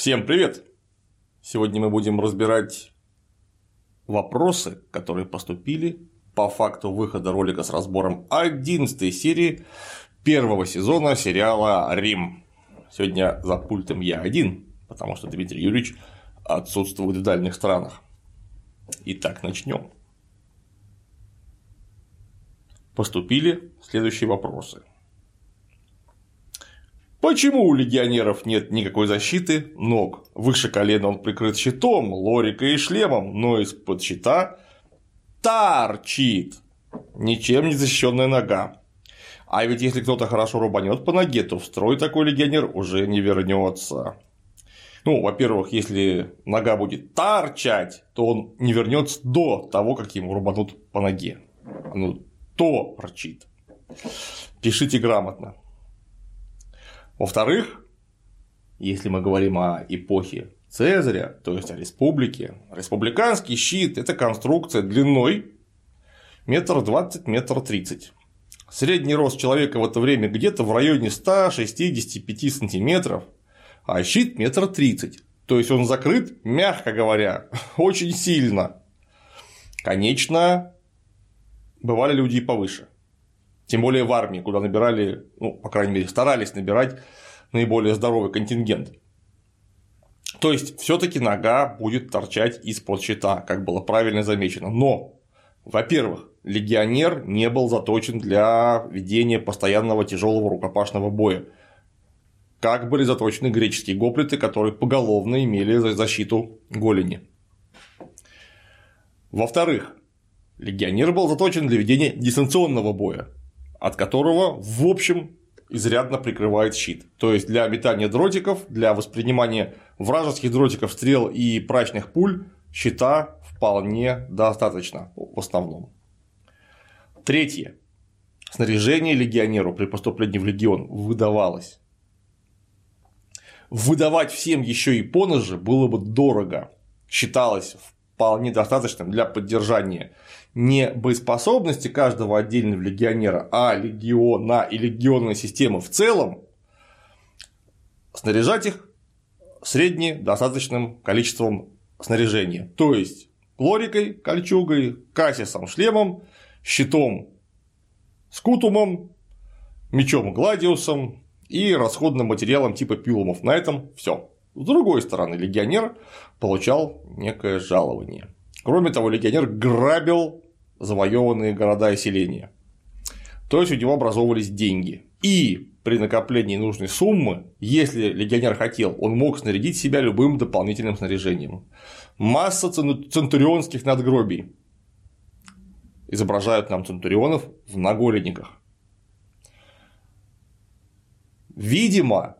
Всем привет! Сегодня мы будем разбирать вопросы, которые поступили по факту выхода ролика с разбором 11 серии первого сезона сериала «Рим». Сегодня за пультом я один, потому что Дмитрий Юрьевич отсутствует в дальних странах. Итак, начнем. Поступили следующие вопросы. Почему у легионеров нет никакой защиты ног? Выше колена он прикрыт щитом, лорикой и шлемом, но из-под щита торчит ничем не защищенная нога. А ведь если кто-то хорошо рубанет по ноге, то в строй такой легионер уже не вернется. Ну, во-первых, если нога будет торчать, то он не вернется до того, как ему рубанут по ноге. Ну, торчит. Пишите грамотно. Во-вторых, если мы говорим о эпохе Цезаря, то есть о республике, республиканский щит – это конструкция длиной метр двадцать, метр тридцать. Средний рост человека в это время где-то в районе 165 сантиметров, а щит метр тридцать. То есть он закрыт, мягко говоря, очень сильно. Конечно, бывали люди и повыше. Тем более в армии, куда набирали, ну, по крайней мере, старались набирать наиболее здоровый контингент. То есть, все-таки нога будет торчать из-под щита, как было правильно замечено. Но, во-первых, легионер не был заточен для ведения постоянного тяжелого рукопашного боя. Как были заточены греческие гоплиты, которые поголовно имели защиту голени. Во-вторых, легионер был заточен для ведения дистанционного боя от которого, в общем, изрядно прикрывает щит. То есть для метания дротиков, для воспринимания вражеских дротиков, стрел и прачных пуль щита вполне достаточно в основном. Третье. Снаряжение легионеру при поступлении в легион выдавалось. Выдавать всем еще и поножи было бы дорого. Считалось вполне достаточным для поддержания не боеспособности каждого отдельного легионера, а легиона и легионной системы в целом, снаряжать их средне достаточным количеством снаряжения. То есть лорикой, кольчугой, кассисом, шлемом, щитом, скутумом, мечом гладиусом и расходным материалом типа пилумов. На этом все. С другой стороны, легионер получал некое жалование. Кроме того, легионер грабил завоеванные города и селения. То есть у него образовывались деньги. И при накоплении нужной суммы, если легионер хотел, он мог снарядить себя любым дополнительным снаряжением. Масса центурионских надгробий изображают нам центурионов в наголенниках. Видимо,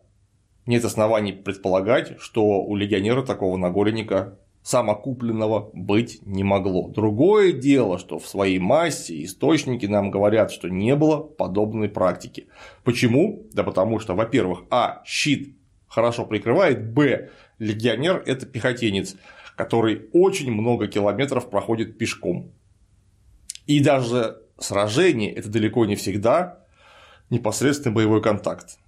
нет оснований предполагать, что у легионера такого наголенника самокупленного быть не могло. Другое дело, что в своей массе источники нам говорят, что не было подобной практики. Почему? Да потому что, во-первых, а, щит хорошо прикрывает, б, легионер – это пехотинец, который очень много километров проходит пешком. И даже сражение – это далеко не всегда непосредственный боевой контакт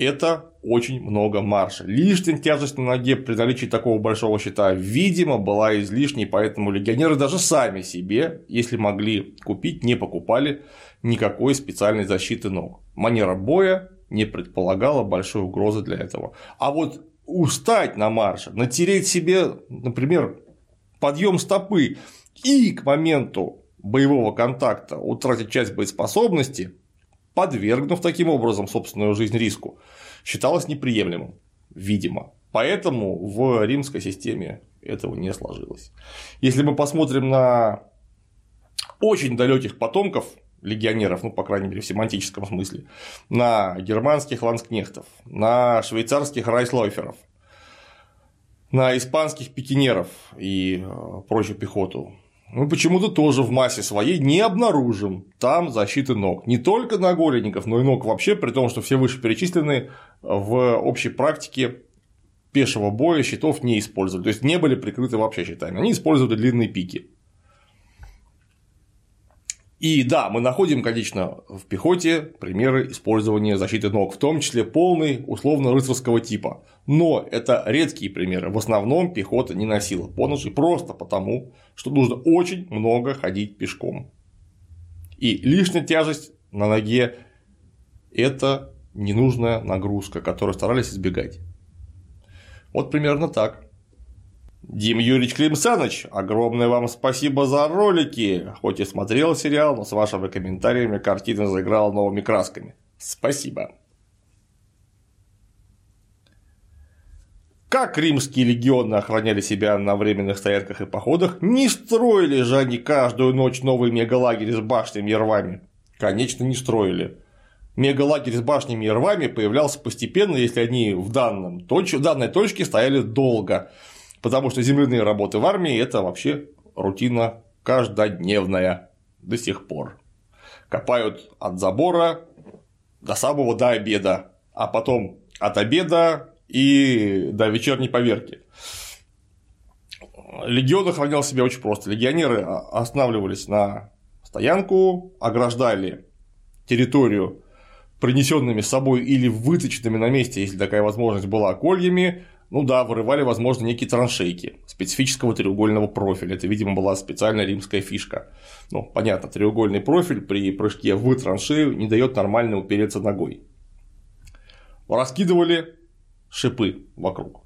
это очень много марша. Лишняя тяжесть на ноге при наличии такого большого щита, видимо, была излишней, поэтому легионеры даже сами себе, если могли купить, не покупали никакой специальной защиты ног. Манера боя не предполагала большой угрозы для этого. А вот устать на марше, натереть себе, например, подъем стопы и к моменту боевого контакта утратить часть боеспособности, подвергнув таким образом собственную жизнь риску, считалось неприемлемым, видимо. Поэтому в римской системе этого не сложилось. Если мы посмотрим на очень далеких потомков легионеров, ну, по крайней мере, в семантическом смысле, на германских ланскнехтов, на швейцарских райслойферов, на испанских пикинеров и э, прочую пехоту, мы почему-то тоже в массе своей не обнаружим там защиты ног. Не только на голенников, но и ног вообще, при том, что все вышеперечисленные в общей практике пешего боя щитов не использовали. То есть не были прикрыты вообще щитами. Они использовали длинные пики. И да, мы находим, конечно, в пехоте примеры использования защиты ног, в том числе полный условно-рыцарского типа. Но это редкие примеры. В основном пехота не носила поножи просто потому, что нужно очень много ходить пешком. И лишняя тяжесть на ноге – это ненужная нагрузка, которую старались избегать. Вот примерно так. Дим Юрьевич Климсаныч, огромное вам спасибо за ролики. Хоть и смотрел сериал, но с вашими комментариями картина заиграла новыми красками. Спасибо. Как римские легионы охраняли себя на временных стоянках и походах, не строили же они каждую ночь новый мегалагерь с башнями и рвами. Конечно, не строили. Мегалагерь с башнями и рвами появлялся постепенно, если они в, данном в данной точке стояли долго. Потому что земляные работы в армии – это вообще рутина каждодневная до сих пор. Копают от забора до самого до обеда, а потом от обеда и до вечерней поверки. Легион охранял себя очень просто. Легионеры останавливались на стоянку, ограждали территорию принесенными с собой или выточенными на месте, если такая возможность была, кольями, ну да, вырывали, возможно, некие траншейки специфического треугольного профиля. Это, видимо, была специальная римская фишка. Ну, понятно, треугольный профиль при прыжке в траншею не дает нормально упереться ногой. Раскидывали шипы вокруг.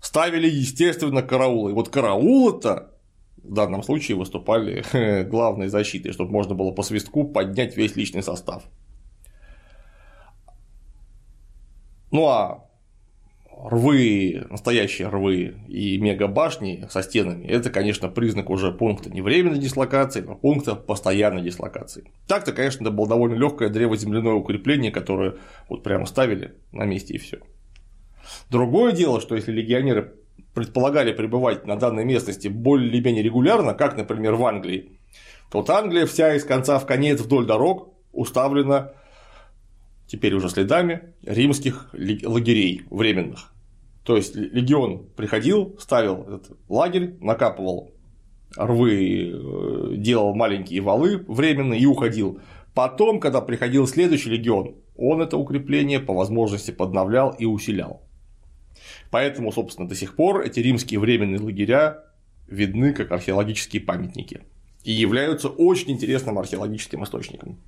Ставили, естественно, караулы. И вот караулы-то в данном случае выступали главной защитой, чтобы можно было по свистку поднять весь личный состав. Ну а рвы, настоящие рвы и мегабашни со стенами, это, конечно, признак уже пункта не временной дислокации, но пункта постоянной дислокации. Так-то, конечно, это было довольно легкое древоземляное укрепление, которое вот прямо ставили на месте и все. Другое дело, что если легионеры предполагали пребывать на данной местности более или менее регулярно, как, например, в Англии, то вот Англия вся из конца в конец вдоль дорог уставлена теперь уже следами римских лагерей временных. То есть легион приходил, ставил этот лагерь, накапывал рвы, э, делал маленькие валы временные и уходил. Потом, когда приходил следующий легион, он это укрепление по возможности подновлял и усилял. Поэтому, собственно, до сих пор эти римские временные лагеря видны как археологические памятники и являются очень интересным археологическим источником.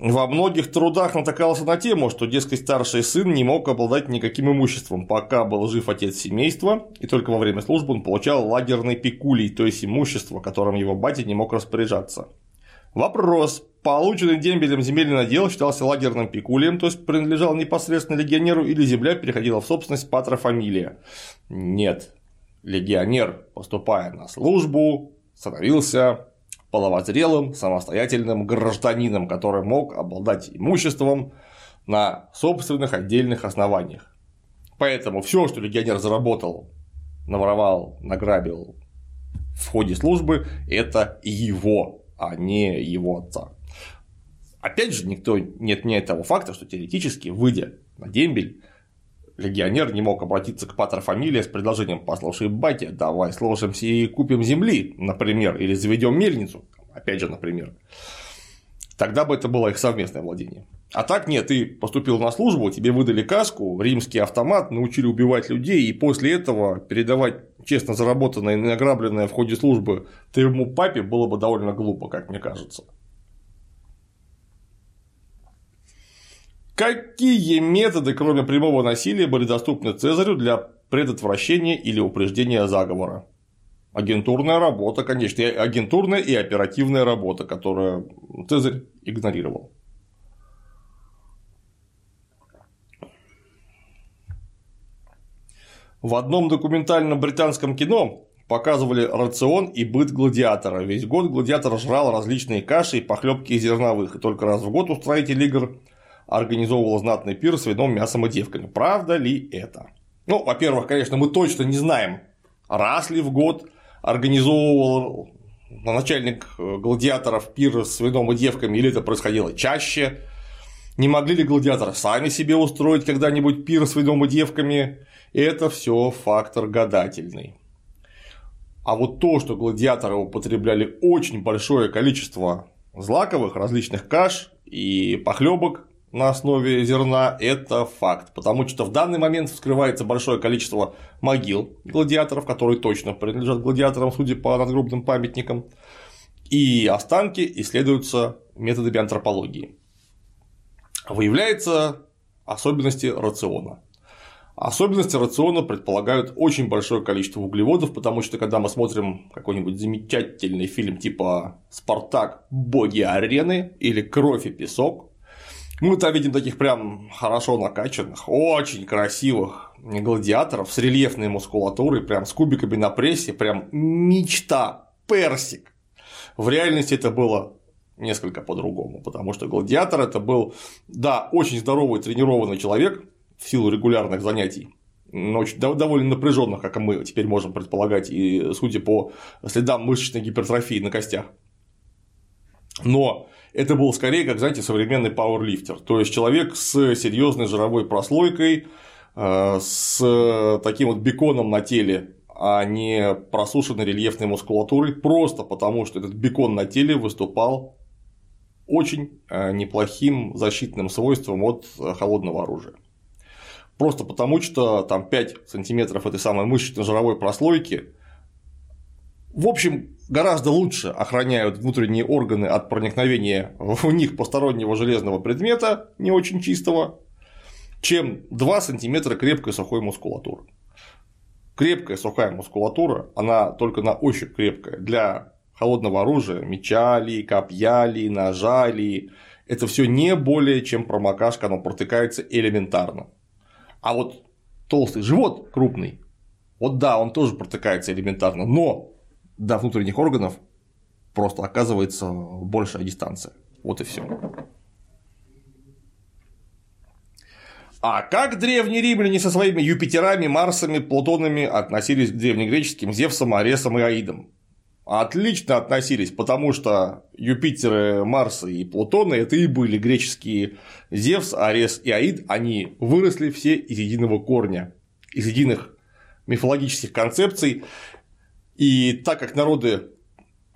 Во многих трудах натыкался на тему, что, дескать, старший сын не мог обладать никаким имуществом, пока был жив отец семейства, и только во время службы он получал лагерный пикулий, то есть имущество, которым его батя не мог распоряжаться. Вопрос. Полученный дембелем земельный надел считался лагерным пикулием, то есть принадлежал непосредственно легионеру или земля переходила в собственность патра фамилия. Нет. Легионер, поступая на службу, становился половозрелым, самостоятельным гражданином, который мог обладать имуществом на собственных отдельных основаниях. Поэтому все, что легионер заработал, наворовал, награбил в ходе службы, это его, а не его отца. Опять же, никто не отменяет того факта, что теоретически, выйдя на дембель, легионер не мог обратиться к патрофамилии с предложением «послушай, батя, давай сложимся и купим земли, например, или заведем мельницу», опять же, например. Тогда бы это было их совместное владение. А так нет, ты поступил на службу, тебе выдали каску, римский автомат, научили убивать людей, и после этого передавать честно заработанное и награбленное в ходе службы твоему папе было бы довольно глупо, как мне кажется. Какие методы, кроме прямого насилия, были доступны Цезарю для предотвращения или упреждения заговора? Агентурная работа, конечно, агентурная и оперативная работа, которую Цезарь игнорировал. В одном документальном британском кино показывали рацион и быт гладиатора. Весь год гладиатор жрал различные каши и похлебки из зерновых, и только раз в год устроитель игр организовывал знатный пир с вином, мясом и девками. Правда ли это? Ну, во-первых, конечно, мы точно не знаем, раз ли в год организовывал начальник э, гладиаторов пир с вином и девками, или это происходило чаще. Не могли ли гладиаторы сами себе устроить когда-нибудь пир с вином и девками? Это все фактор гадательный. А вот то, что гладиаторы употребляли очень большое количество злаковых различных каш и похлебок на основе зерна – это факт, потому что в данный момент вскрывается большое количество могил гладиаторов, которые точно принадлежат гладиаторам, судя по надгробным памятникам, и останки исследуются методами антропологии. Выявляются особенности рациона. Особенности рациона предполагают очень большое количество углеводов, потому что когда мы смотрим какой-нибудь замечательный фильм типа «Спартак. Боги арены» или «Кровь и песок», мы там видим таких прям хорошо накачанных, очень красивых гладиаторов с рельефной мускулатурой, прям с кубиками на прессе, прям мечта, персик. В реальности это было несколько по-другому, потому что гладиатор это был, да, очень здоровый тренированный человек в силу регулярных занятий, но очень довольно напряженных, как мы теперь можем предполагать, и судя по следам мышечной гипертрофии на костях. Но это был скорее, как, знаете, современный пауэрлифтер. То есть человек с серьезной жировой прослойкой, э, с таким вот беконом на теле, а не просушенной рельефной мускулатурой, просто потому что этот бекон на теле выступал очень э, неплохим защитным свойством от э, холодного оружия. Просто потому, что там 5 сантиметров этой самой мышечно-жировой прослойки в общем, гораздо лучше охраняют внутренние органы от проникновения в них постороннего железного предмета, не очень чистого, чем 2 сантиметра крепкой сухой мускулатуры. Крепкая сухая мускулатура, она только на ощупь крепкая. Для холодного оружия, меча ли, копья ли, ножа ли, это все не более чем промокашка, оно протыкается элементарно. А вот толстый живот крупный, вот да, он тоже протыкается элементарно, но до внутренних органов просто оказывается большая дистанция. Вот и все. А как древние римляне со своими Юпитерами, Марсами, Плутонами относились к древнегреческим Зевсам, Аресам и Аидам? Отлично относились, потому что Юпитеры, Марсы и Плутоны – это и были греческие Зевс, Арес и Аид, они выросли все из единого корня, из единых мифологических концепций, и так как народы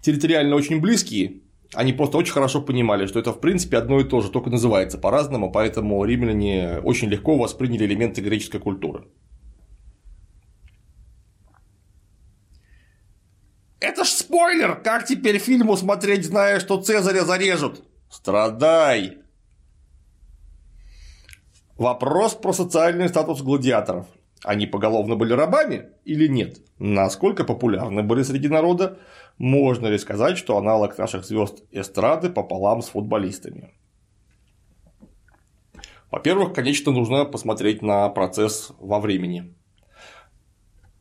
территориально очень близкие, они просто очень хорошо понимали, что это в принципе одно и то же, только называется по-разному, поэтому римляне очень легко восприняли элементы греческой культуры. Это ж спойлер! Как теперь фильму смотреть, зная, что Цезаря зарежут? Страдай! Вопрос про социальный статус гладиаторов – они поголовно были рабами или нет? Насколько популярны были среди народа? Можно ли сказать, что аналог наших звезд эстрады пополам с футболистами? Во-первых, конечно, нужно посмотреть на процесс во времени.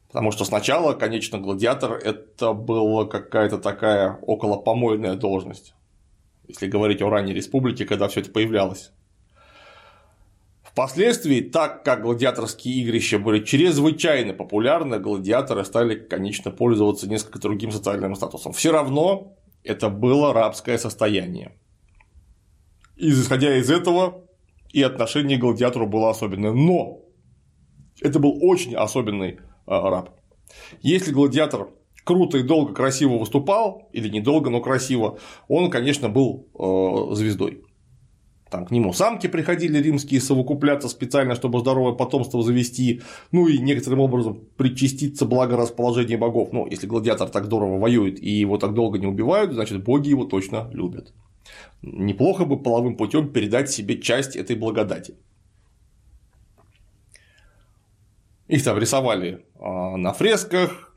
Потому что сначала, конечно, гладиатор это была какая-то такая околопомойная должность. Если говорить о ранней республике, когда все это появлялось. Впоследствии, так как гладиаторские игрища были чрезвычайно популярны, гладиаторы стали, конечно, пользоваться несколько другим социальным статусом. Все равно это было рабское состояние. И исходя из этого, и отношение к гладиатору было особенное. Но это был очень особенный а, раб. Если гладиатор круто и долго красиво выступал, или недолго, но красиво, он, конечно, был э, звездой. Там к нему самки приходили римские совокупляться специально, чтобы здоровое потомство завести, ну и некоторым образом причаститься благорасположения богов. Ну, если гладиатор так здорово воюет и его так долго не убивают, значит боги его точно любят. Неплохо бы половым путем передать себе часть этой благодати. Их там рисовали а, на фресках,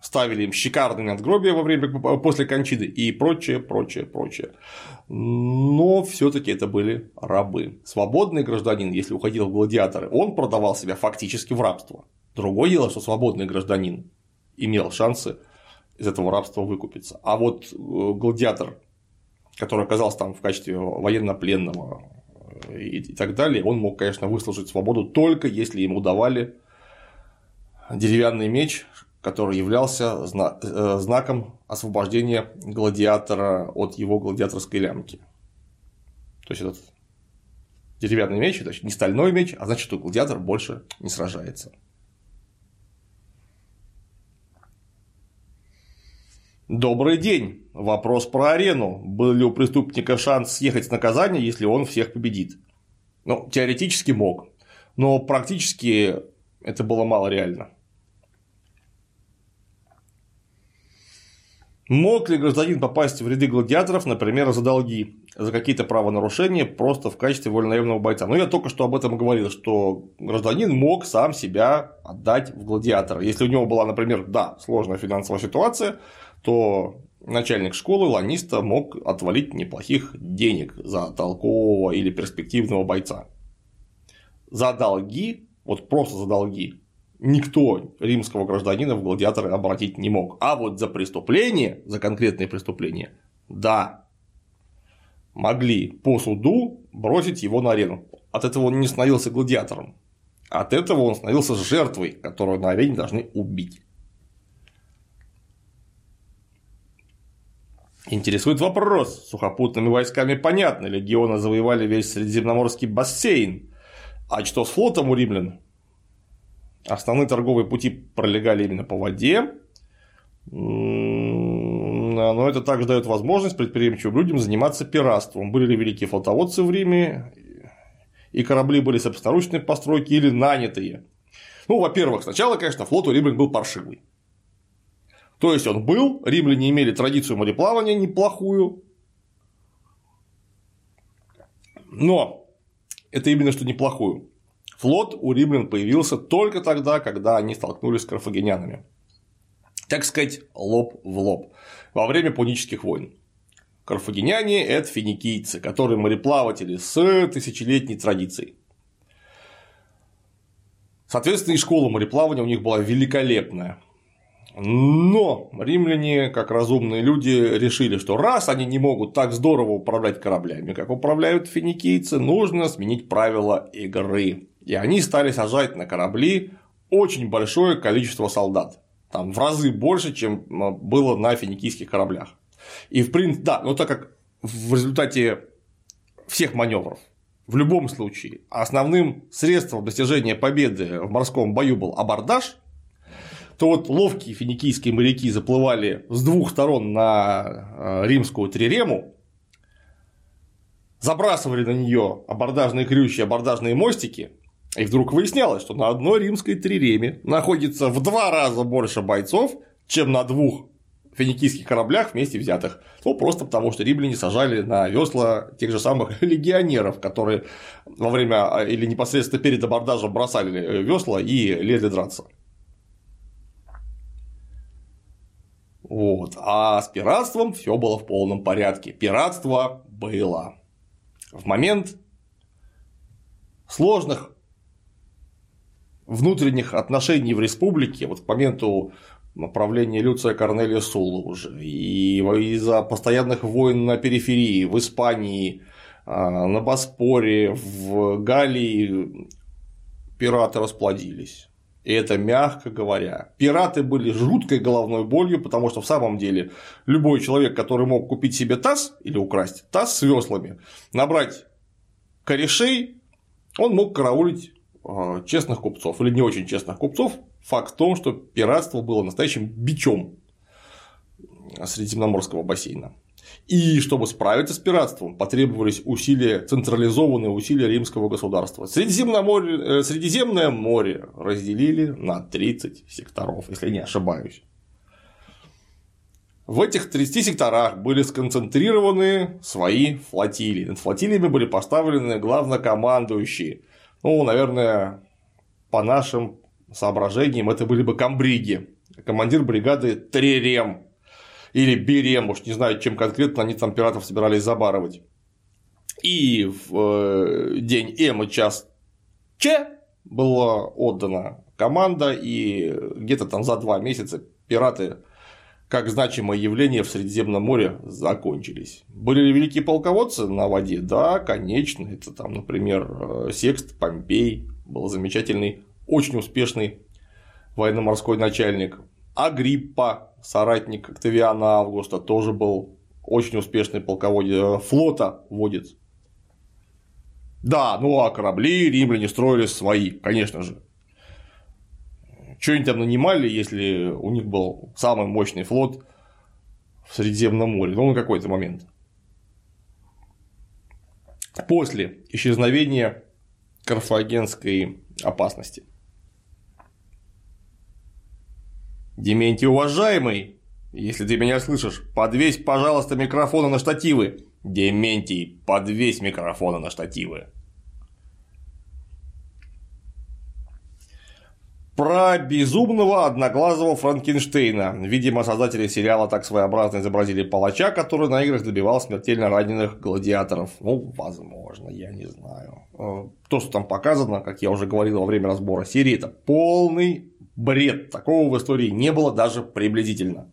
ставили им шикарные надгробия во время после кончины и прочее, прочее, прочее. Но все-таки это были рабы. Свободный гражданин, если уходил в гладиаторы, он продавал себя фактически в рабство. Другое дело, что свободный гражданин имел шансы из этого рабства выкупиться. А вот э, гладиатор, который оказался там в качестве военнопленного э, и так далее, он мог, конечно, выслужить свободу только если ему давали деревянный меч, который являлся э, знаком освобождения гладиатора от его гладиаторской лямки. То есть этот деревянный меч, это не стальной меч, а значит, что гладиатор больше не сражается. Добрый день. Вопрос про арену. Был ли у преступника шанс съехать с наказания, если он всех победит? Ну, теоретически мог, но практически это было мало реально. Мог ли гражданин попасть в ряды гладиаторов, например, за долги, за какие-то правонарушения просто в качестве вольнонаемного бойца? Ну, я только что об этом говорил, что гражданин мог сам себя отдать в гладиатора. Если у него была, например, да, сложная финансовая ситуация, то начальник школы ланиста мог отвалить неплохих денег за толкового или перспективного бойца. За долги, вот просто за долги, никто римского гражданина в гладиаторы обратить не мог. А вот за преступление, за конкретные преступления, да, могли по суду бросить его на арену. От этого он не становился гладиатором. От этого он становился жертвой, которую на арене должны убить. Интересует вопрос. Сухопутными войсками понятно, легионы завоевали весь Средиземноморский бассейн. А что с флотом у римлян? Основные торговые пути пролегали именно по воде, но это также дает возможность предприимчивым людям заниматься пиратством. Были ли великие флотоводцы в Риме, и корабли были собственноручной постройки или нанятые. Ну, во-первых, сначала, конечно, флот у римлян был паршивый. То есть он был, римляне имели традицию мореплавания неплохую, но это именно что неплохую. Флот у римлян появился только тогда, когда они столкнулись с карфагенянами. Так сказать, лоб в лоб. Во время пунических войн. Карфагеняне – это финикийцы, которые мореплаватели с тысячелетней традицией. Соответственно, и школа мореплавания у них была великолепная. Но римляне, как разумные люди, решили, что раз они не могут так здорово управлять кораблями, как управляют финикийцы, нужно сменить правила игры. И они стали сажать на корабли очень большое количество солдат. Там в разы больше, чем было на финикийских кораблях. И в принципе, да, но так как в результате всех маневров в любом случае основным средством достижения победы в морском бою был абордаж, то вот ловкие финикийские моряки заплывали с двух сторон на э, римскую трирему, забрасывали на нее абордажные крючья, абордажные мостики, и вдруг выяснялось, что на одной римской триреме находится в два раза больше бойцов, чем на двух финикийских кораблях вместе взятых. Ну, просто потому, что римляне сажали на весла тех же самых легионеров, которые во время а, или непосредственно перед абордажем бросали э, весла и лезли драться. Вот. А с пиратством все было в полном порядке. Пиратство было. В момент сложных внутренних отношений в республике, вот к моменту правления Люция Корнелия Сула уже, и из-за постоянных войн на периферии, в Испании, а, на Боспоре, в Галлии пираты расплодились. И это мягко говоря. Пираты были жуткой головной болью, потому что в самом деле любой человек, который мог купить себе таз или украсть таз с веслами, набрать корешей, он мог караулить честных купцов или не очень честных купцов. Факт в том, что пиратство было настоящим бичом Средиземноморского бассейна. И чтобы справиться с пиратством, потребовались усилия, централизованные усилия римского государства. Средиземное море, э, Средиземное море разделили на 30 секторов, если не ошибаюсь. В этих 30 секторах были сконцентрированы свои флотилии. Над флотилиями были поставлены главнокомандующие. Ну, наверное, по нашим соображениям, это были бы камбриги. Командир бригады Тререм или Берем, уж не знаю, чем конкретно они там пиратов собирались забарывать. И в э, день М и час Ч была отдана команда, и где-то там за два месяца пираты как значимое явление в Средиземном море закончились. Были ли великие полководцы на воде? Да, конечно. Это там, например, э, Секст Помпей был замечательный, очень успешный военно-морской начальник. Агриппа, соратник Октавиана Августа, тоже был очень успешный полководец, э, флота водец. Да, ну а корабли римляне строили свои, конечно же. Что они там нанимали, если у них был самый мощный флот в Средиземном море, ну, на какой-то момент. После исчезновения карфагенской опасности. Дементий, уважаемый, если ты меня слышишь, подвесь, пожалуйста, микрофоны на штативы. Дементий, подвесь микрофоны на штативы. Про безумного одноглазого Франкенштейна. Видимо, создатели сериала так своеобразно изобразили палача, который на играх добивал смертельно раненых гладиаторов. Ну, возможно, я не знаю. Э, то, что там показано, как я уже говорил во время разбора серии, это полный бред. Такого в истории не было даже приблизительно.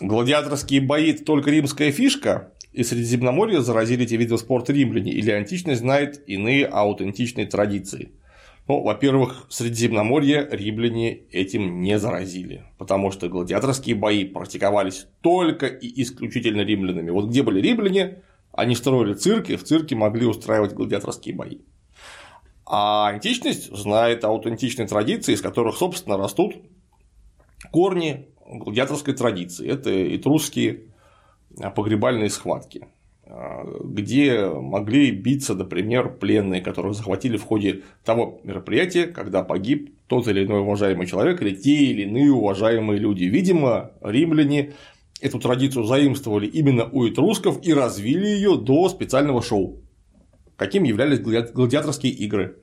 Гладиаторские бои – это только римская фишка, и Средиземноморье заразили эти виды спорта римляне, или античность знает иные аутентичные традиции. Ну, во-первых, Средиземноморье римляне этим не заразили, потому что гладиаторские бои практиковались только и исключительно римлянами. Вот где были римляне, они строили цирки, в цирке могли устраивать гладиаторские бои. А античность знает аутентичные традиции, из которых, собственно, растут корни гладиаторской традиции. Это этрусские погребальные схватки, а, где могли биться, например, пленные, которых захватили в ходе того мероприятия, когда погиб тот или иной уважаемый человек или те или иные уважаемые люди. Видимо, римляне эту традицию заимствовали именно у этрусков и развили ее до специального шоу, каким являлись гладиаторские игры.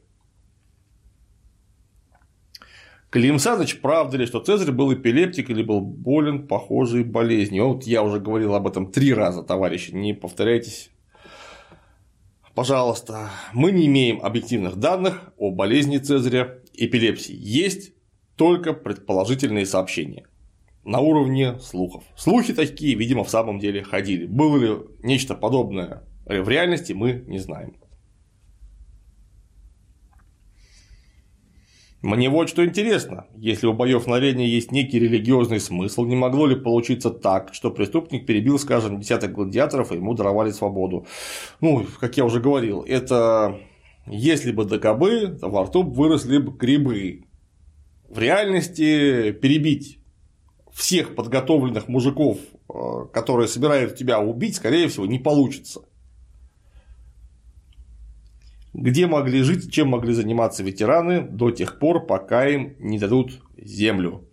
Клим Саныч, правда ли, что Цезарь был эпилептик или был болен похожей болезнью? Вот я уже говорил об этом три раза, товарищи, не повторяйтесь. Пожалуйста, мы не имеем объективных данных о болезни Цезаря, эпилепсии. Есть только предположительные сообщения на уровне слухов. Слухи такие, видимо, в самом деле ходили. Было ли нечто подобное в реальности, мы не знаем. Мне вот что интересно, если у боев на арене есть некий религиозный смысл, не могло ли получиться так, что преступник перебил, скажем, десяток гладиаторов и ему даровали свободу? Ну, как я уже говорил, это если бы до кобы, то во рту выросли бы грибы. В реальности перебить всех подготовленных мужиков, э, которые собирают тебя убить, скорее всего, не получится где могли жить, чем могли заниматься ветераны до тех пор, пока им не дадут землю.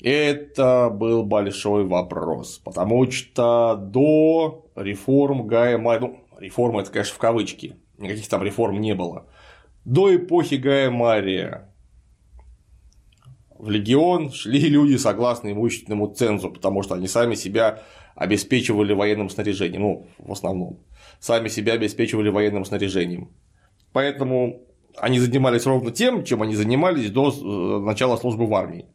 Это был большой вопрос, потому что до реформ Гая Мария, ну, реформа это, конечно, в кавычки, никаких там реформ не было, до эпохи Гая Мария в легион шли люди согласно имущественному цензу, потому что они сами себя обеспечивали военным снаряжением, ну, в основном, сами себя обеспечивали военным снаряжением. Поэтому они занимались ровно тем, чем они занимались до э, начала службы в армии.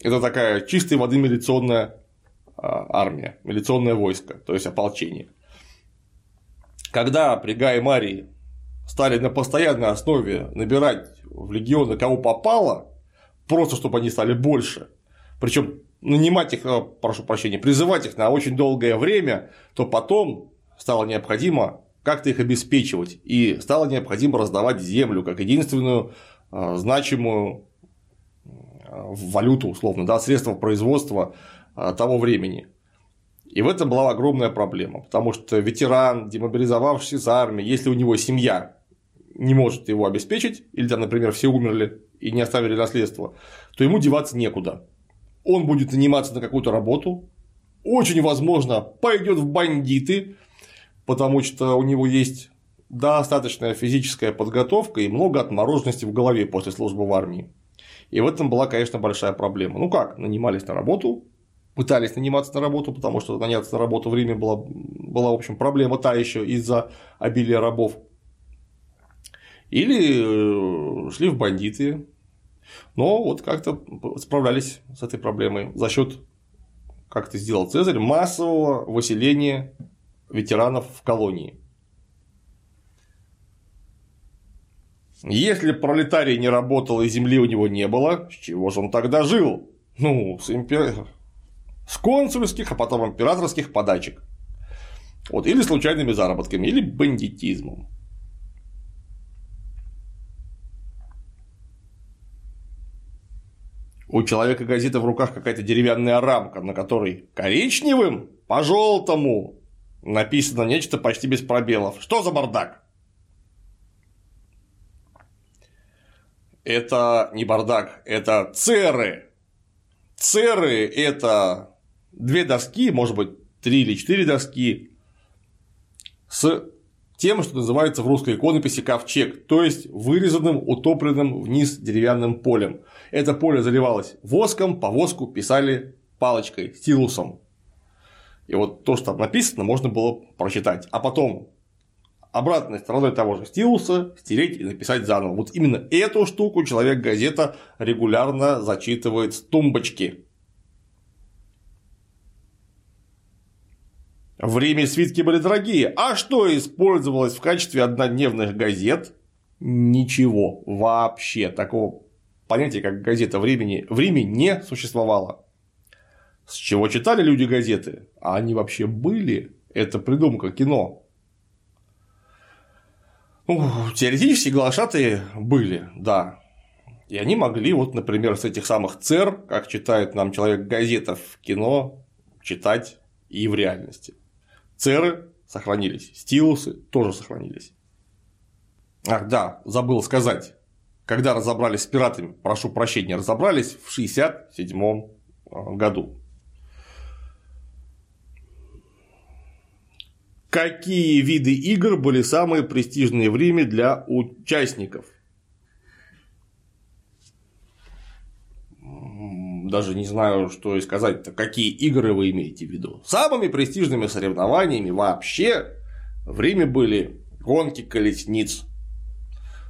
Это такая чистой воды милиционная а, армия, милиционное войско, то есть ополчение. Когда при Гае Марии стали на постоянной основе набирать в легионы кого попало, просто чтобы они стали больше, причем нанимать их, э, прошу прощения, призывать их на очень долгое время, то потом стало необходимо как-то их обеспечивать, и стало необходимо раздавать землю как единственную а, значимую а, валюту, условно, да, средство производства а, того времени. И в этом была огромная проблема, потому что ветеран, демобилизовавшийся из армии, если у него семья не может его обеспечить, или там, например, все умерли и не оставили наследство, то ему деваться некуда. Он будет наниматься на какую-то работу, очень возможно, пойдет в бандиты, потому что у него есть достаточная физическая подготовка и много отмороженности в голове после службы в армии. И в этом была, конечно, большая проблема. Ну как, нанимались на работу, пытались наниматься на работу, потому что наняться на работу в Риме была, была в общем, проблема та еще из-за обилия рабов. Или э, шли в бандиты. Но вот как-то справлялись с этой проблемой за счет, как это сделал Цезарь, массового выселения ветеранов в колонии. Если пролетарий не работал и земли у него не было, с чего же он тогда жил? Ну, с, импер... с консульских, а потом императорских подачек. Вот, или случайными заработками, или бандитизмом. у человека газета в руках какая-то деревянная рамка, на которой коричневым по желтому написано нечто почти без пробелов. Что за бардак? Это не бардак, это церы. Церы – это две доски, может быть, три или четыре доски с тем, что называется в русской иконописи ковчег, то есть вырезанным, утопленным вниз деревянным полем. Это поле заливалось воском, по воску писали палочкой, стилусом. И вот то, что там написано, можно было прочитать. А потом обратной стороной того же стилуса стереть и написать заново. Вот именно эту штуку человек-газета регулярно зачитывает с тумбочки. Время свитки были дорогие. А что использовалось в качестве однодневных газет? Ничего. Вообще. Такого понятия, как газета времени, в Риме не существовало. С чего читали люди газеты? А они вообще были? Это придумка кино. Ну, теоретически глашатые были, да. И они могли, вот, например, с этих самых ЦЕР, как читает нам человек газета в кино, читать и в реальности. Церы сохранились, стилусы тоже сохранились. Ах, да, забыл сказать. Когда разобрались с пиратами, прошу прощения, разобрались в 1967 а, году. Какие виды игр были самые престижные в Риме для участников? даже не знаю, что и сказать-то, какие игры вы имеете в виду. Самыми престижными соревнованиями вообще в Риме были гонки колесниц.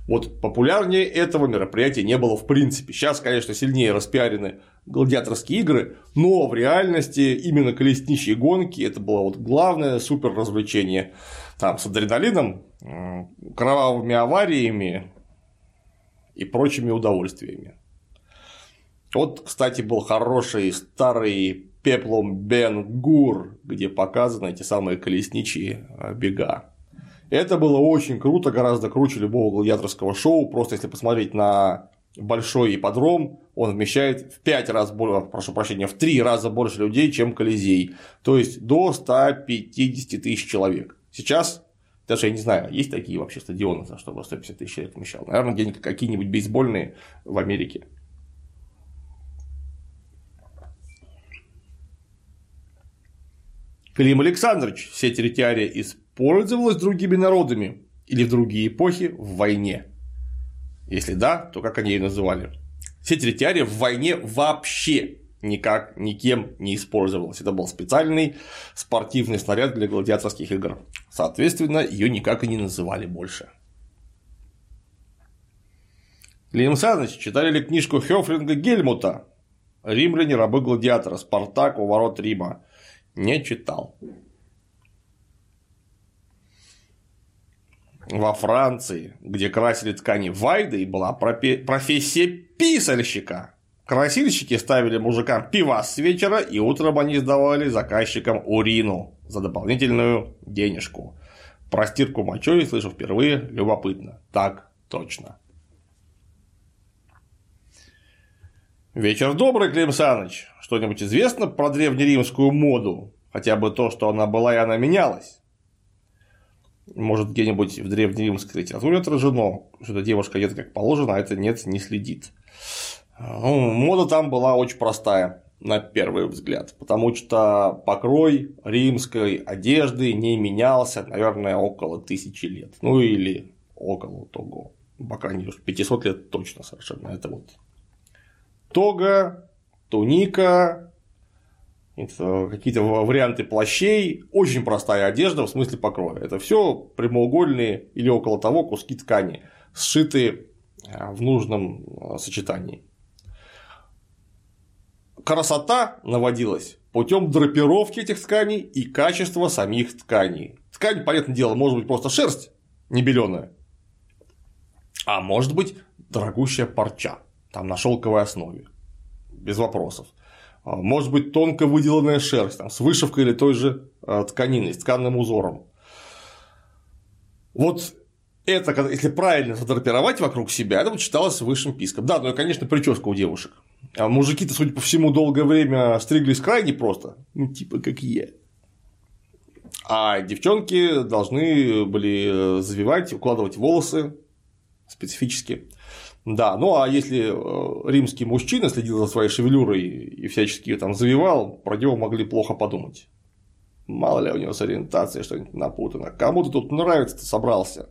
Вот популярнее этого мероприятия не было в принципе. Сейчас, конечно, сильнее распиарены гладиаторские игры, но в реальности именно колесничьи гонки это было вот главное супер развлечение. Там с адреналином, кровавыми авариями и прочими удовольствиями. Вот, кстати, был хороший старый пеплом Бен Гур, где показаны эти самые колесничьи а, бега. Это было очень круто, гораздо круче любого гладиаторского шоу. Просто если посмотреть на большой ипподром, он вмещает в 5 раз больше, прошу прощения, в 3 раза больше людей, чем Колизей. То есть до 150 тысяч человек. Сейчас даже я не знаю, есть такие вообще стадионы, чтобы 150 тысяч человек вмещал. Наверное, где-нибудь какие-нибудь бейсбольные в Америке. Клим Александрович все территория использовалась другими народами или в другие эпохи в войне? Если да, то как они ее называли? Все территория в войне вообще никак никем не использовалась. Это был специальный спортивный снаряд для гладиаторских игр. Соответственно, ее никак и не называли больше. Клим Александрович читали ли книжку Хёфлинга Гельмута «Римляне, рабы гладиатора. Спартак у ворот Рима» Не читал. Во Франции, где красили ткани вайдой, была профессия писальщика. Красильщики ставили мужикам пивас с вечера, и утром они сдавали заказчикам урину за дополнительную денежку. Про стирку мочой слышу впервые, любопытно. Так точно. Вечер добрый, Клим Саныч. Что-нибудь известно про древнеримскую моду? Хотя бы то, что она была и она менялась. Может, где-нибудь в древнеримской литературе отражено, что девушка едет как положено, а это нет, не следит. Ну, мода там была очень простая, на первый взгляд, потому что покрой римской одежды не менялся, наверное, около тысячи лет. Ну или около того. По крайней мере, 500 лет точно совершенно. Это вот тога, туника, какие-то варианты плащей, очень простая одежда в смысле покроя. Это все прямоугольные или около того куски ткани, сшитые а, в нужном а, сочетании. Красота наводилась путем драпировки этих тканей и качества самих тканей. Ткань, понятное дело, может быть просто шерсть не беленая, а может быть дорогущая парча, там на шелковой основе, без вопросов. А, может быть тонко выделанная шерсть там, с вышивкой или той же а, тканиной, с тканным узором. Вот это, если правильно задрапировать вокруг себя, это вот считалось высшим писком. Да, ну и, конечно, прическа у девушек. А мужики-то, судя по всему, долгое время стриглись крайне просто. Ну, типа как я. А девчонки должны были завивать, укладывать волосы специфически. Да, ну а если э, римский мужчина следил за своей шевелюрой и всячески ее там завивал, про него могли плохо подумать. Мало ли у него с ориентацией что-нибудь напутано. Кому-то тут нравится, ты собрался.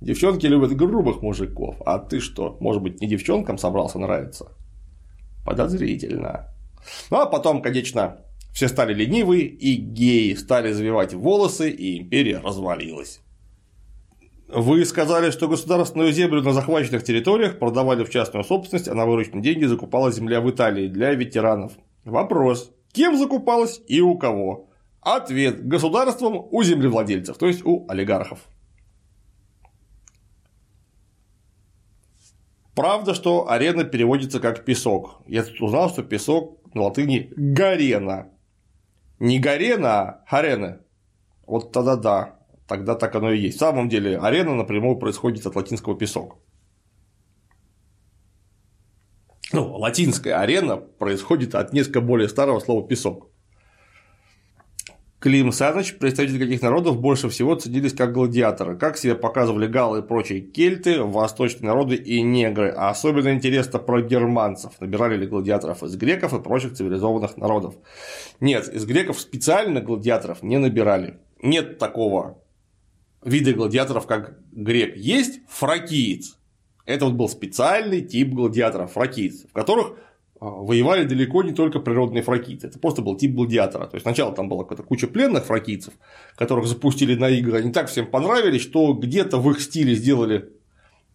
Девчонки любят грубых мужиков, а ты что, может быть, не девчонкам собрался нравиться? Подозрительно. Ну а потом, конечно, все стали ленивые, и геи стали завивать волосы, и империя развалилась. Вы сказали, что государственную землю на захваченных территориях продавали в частную собственность, а на вырученные деньги закупалась земля в Италии для ветеранов. Вопрос. Кем закупалась и у кого? Ответ. Государством у землевладельцев, то есть у олигархов. Правда, что арена переводится как песок. Я тут узнал, что песок на латыни гарена. Не гарена, а харена. Вот тогда да тогда так оно и есть. В самом деле арена напрямую происходит от латинского песок. Ну, латинская арена происходит от несколько более старого слова песок. Клим Саныч, представители каких народов больше всего ценились как гладиаторы, как себя показывали галлы и прочие кельты, восточные народы и негры, а особенно интересно про германцев, набирали ли гладиаторов из греков и прочих цивилизованных народов. Нет, из греков специально гладиаторов не набирали. Нет такого виды гладиаторов, как грек. Есть фракиец. Это вот был специальный тип гладиаторов, фракийцев, в которых а, воевали далеко не только природные фракийцы, это просто был тип гладиатора. То есть сначала там была какая-то куча пленных фракийцев, которых запустили на игры, они так всем понравились, что где-то в их стиле сделали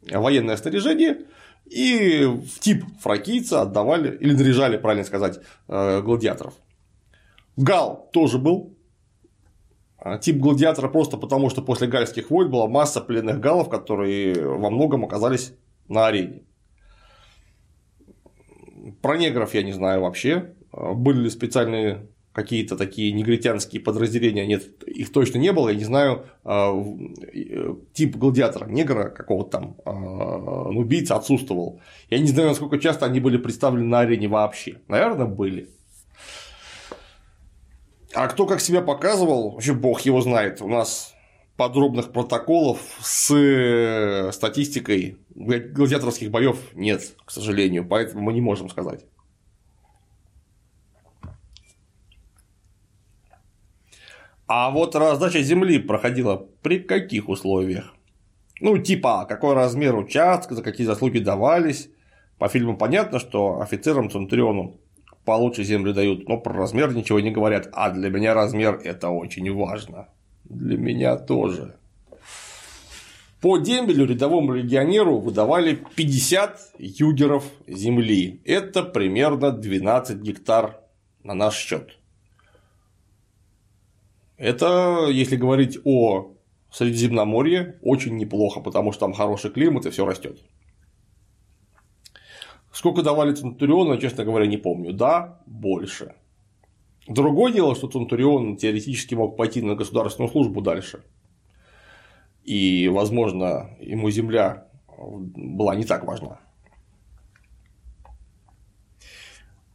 военное снаряжение, и в тип фракийца отдавали, или наряжали, правильно сказать, э, гладиаторов. Гал тоже был тип гладиатора просто потому, что после гальских войн была масса пленных галов, которые во многом оказались на арене. Про негров я не знаю вообще. А, были ли специальные какие-то такие негритянские подразделения, нет, их точно не было, я не знаю а, тип гладиатора, негра какого-то там, убийца отсутствовал. Я не знаю, насколько часто они были представлены на арене вообще. Наверное, были. А кто как себя показывал, вообще бог его знает. У нас подробных протоколов с э, статистикой гладиаторских боев нет, к сожалению, поэтому мы не можем сказать. А вот раздача земли проходила при каких условиях? Ну, типа, какой размер участка, за какие заслуги давались. По фильму понятно, что офицерам Центуриону получше землю дают, но про размер ничего не говорят. А для меня размер это очень важно. Для меня тоже. По дембелю рядовому легионеру выдавали 50 югеров земли. Это примерно 12 гектар на наш счет. Это, если говорить о Средиземноморье, очень неплохо, потому что там хороший климат и все растет. Сколько давали Центуриону, честно говоря, не помню. Да, больше. Другое дело, что Центурион теоретически мог пойти на государственную службу дальше. И, возможно, ему земля была не так важна.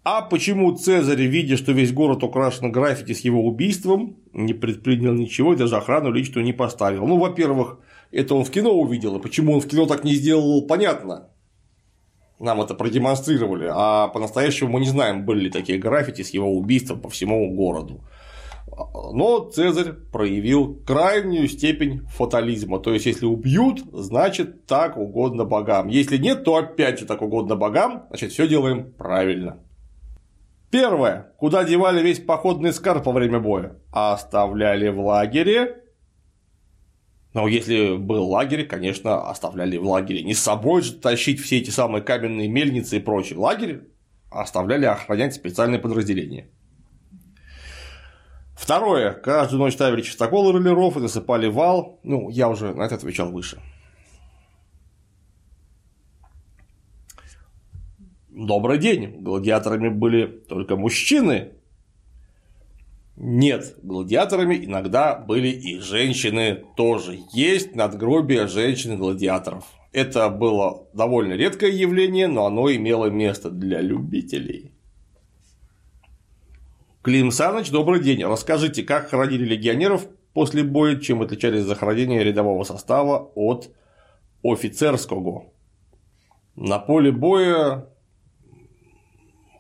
А почему Цезарь, видя, что весь город украшен граффити с его убийством, не предпринял ничего и даже охрану личную не поставил? Ну, во-первых, это он в кино увидел, и почему он в кино так не сделал, понятно нам это продемонстрировали, а по-настоящему мы не знаем, были ли такие граффити с его убийством по всему городу. Но Цезарь проявил крайнюю степень фатализма. То есть, если убьют, значит так угодно богам. Если нет, то опять же так угодно богам, значит все делаем правильно. Первое. Куда девали весь походный скарб во время боя? Оставляли в лагере но если был лагерь, конечно, оставляли в лагере. Не с собой же тащить все эти самые каменные мельницы и прочие. Лагерь оставляли охранять специальные подразделения. Второе. Каждую ночь ставили чистоколы роллеров и насыпали вал. Ну, я уже на это отвечал выше. Добрый день. Гладиаторами были только мужчины. Нет, гладиаторами иногда были и женщины тоже. Есть надгробие женщин-гладиаторов. Это было довольно редкое явление, но оно имело место для любителей. Клим Саныч, добрый день. Расскажите, как хоронили легионеров после боя, чем отличались захоронения рядового состава от офицерского? На поле боя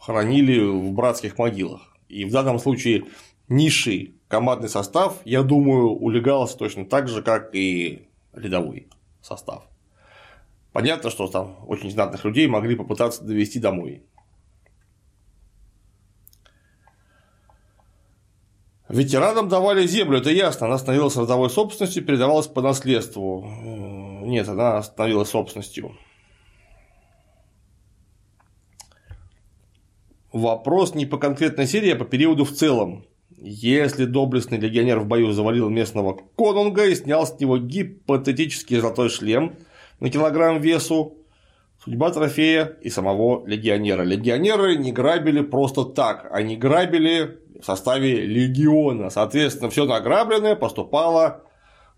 хоронили в братских могилах. И в данном случае низший командный состав, я думаю, улегался точно так же, как и рядовой состав. Понятно, что там очень знатных людей могли попытаться довести домой. Ветеранам давали землю, это ясно, она становилась родовой собственностью, передавалась по наследству. Нет, она становилась собственностью. Вопрос не по конкретной серии, а по периоду в целом. Если доблестный легионер в бою завалил местного конунга и снял с него гипотетический золотой шлем на килограмм весу, судьба трофея и самого легионера. Легионеры не грабили просто так, они грабили в составе легиона. Соответственно, все награбленное поступало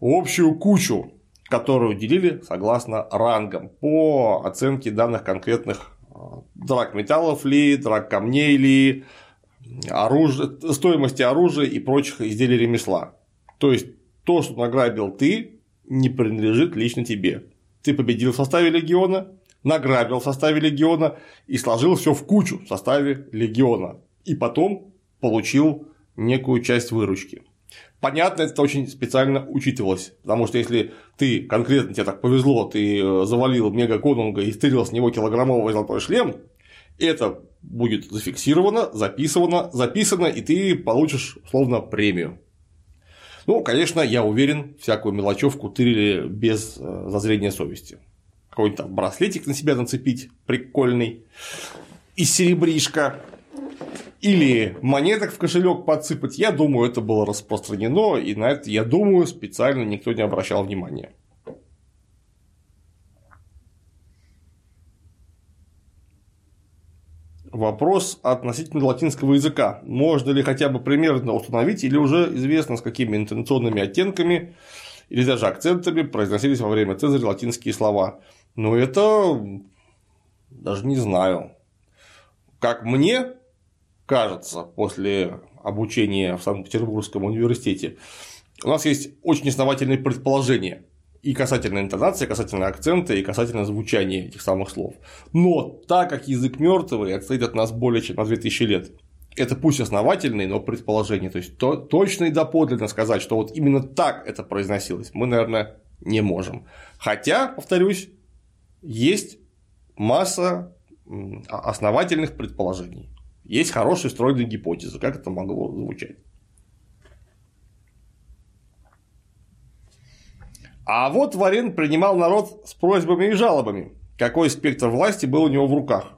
в общую кучу, которую делили согласно рангам по оценке данных конкретных драк металлов ли, драк камней ли, оружие, стоимости оружия и прочих изделий ремесла. То есть то, что награбил ты, не принадлежит лично тебе. Ты победил в составе легиона, награбил в составе легиона и сложил все в кучу в составе легиона. И потом получил некую часть выручки. Понятно, это очень специально учитывалось, потому что если ты конкретно тебе так повезло, ты э, завалил мега конунга и стырил с него килограммовый золотой шлем, это будет зафиксировано, записано, записано, и ты получишь условно премию. Ну, конечно, я уверен, всякую мелочевку тырили без э, зазрения совести. Какой-нибудь там браслетик на себя нацепить прикольный из серебришка, или монеток в кошелек подсыпать, я думаю, это было распространено, и на это, я думаю, специально никто не обращал внимания. Вопрос относительно латинского языка. Можно ли хотя бы примерно установить или уже известно, с какими интонационными оттенками или даже акцентами произносились во время Цезаря латинские слова? Но это даже не знаю. Как мне кажется, после обучения в Санкт-Петербургском университете, у нас есть очень основательные предположения и касательно интонации, и касательно акцента, и касательно звучания этих самых слов. Но так как язык мертвый отстоит от нас более чем на 2000 лет, это пусть основательные, но предположения. То есть то, точно и доподлинно сказать, что вот именно так это произносилось, мы, наверное, не можем. Хотя, повторюсь, есть масса основательных предположений. Есть хорошие стройные гипотезы, как это могло звучать. А вот Варен принимал народ с просьбами и жалобами. Какой спектр власти был у него в руках?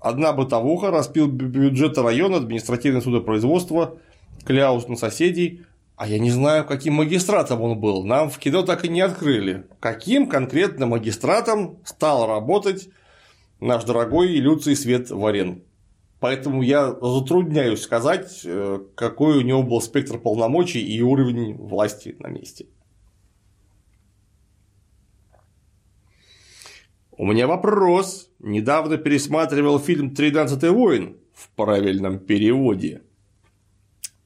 Одна бытовуха, распил бюджета района, административное судопроизводство, кляус на соседей. А я не знаю, каким магистратом он был. Нам в кино так и не открыли. Каким конкретно магистратом стал работать наш дорогой Люций Свет Варен. Поэтому я затрудняюсь сказать, э, какой у него был спектр полномочий и уровень власти на месте. У меня вопрос. Недавно пересматривал фильм «Тринадцатый воин» в правильном переводе.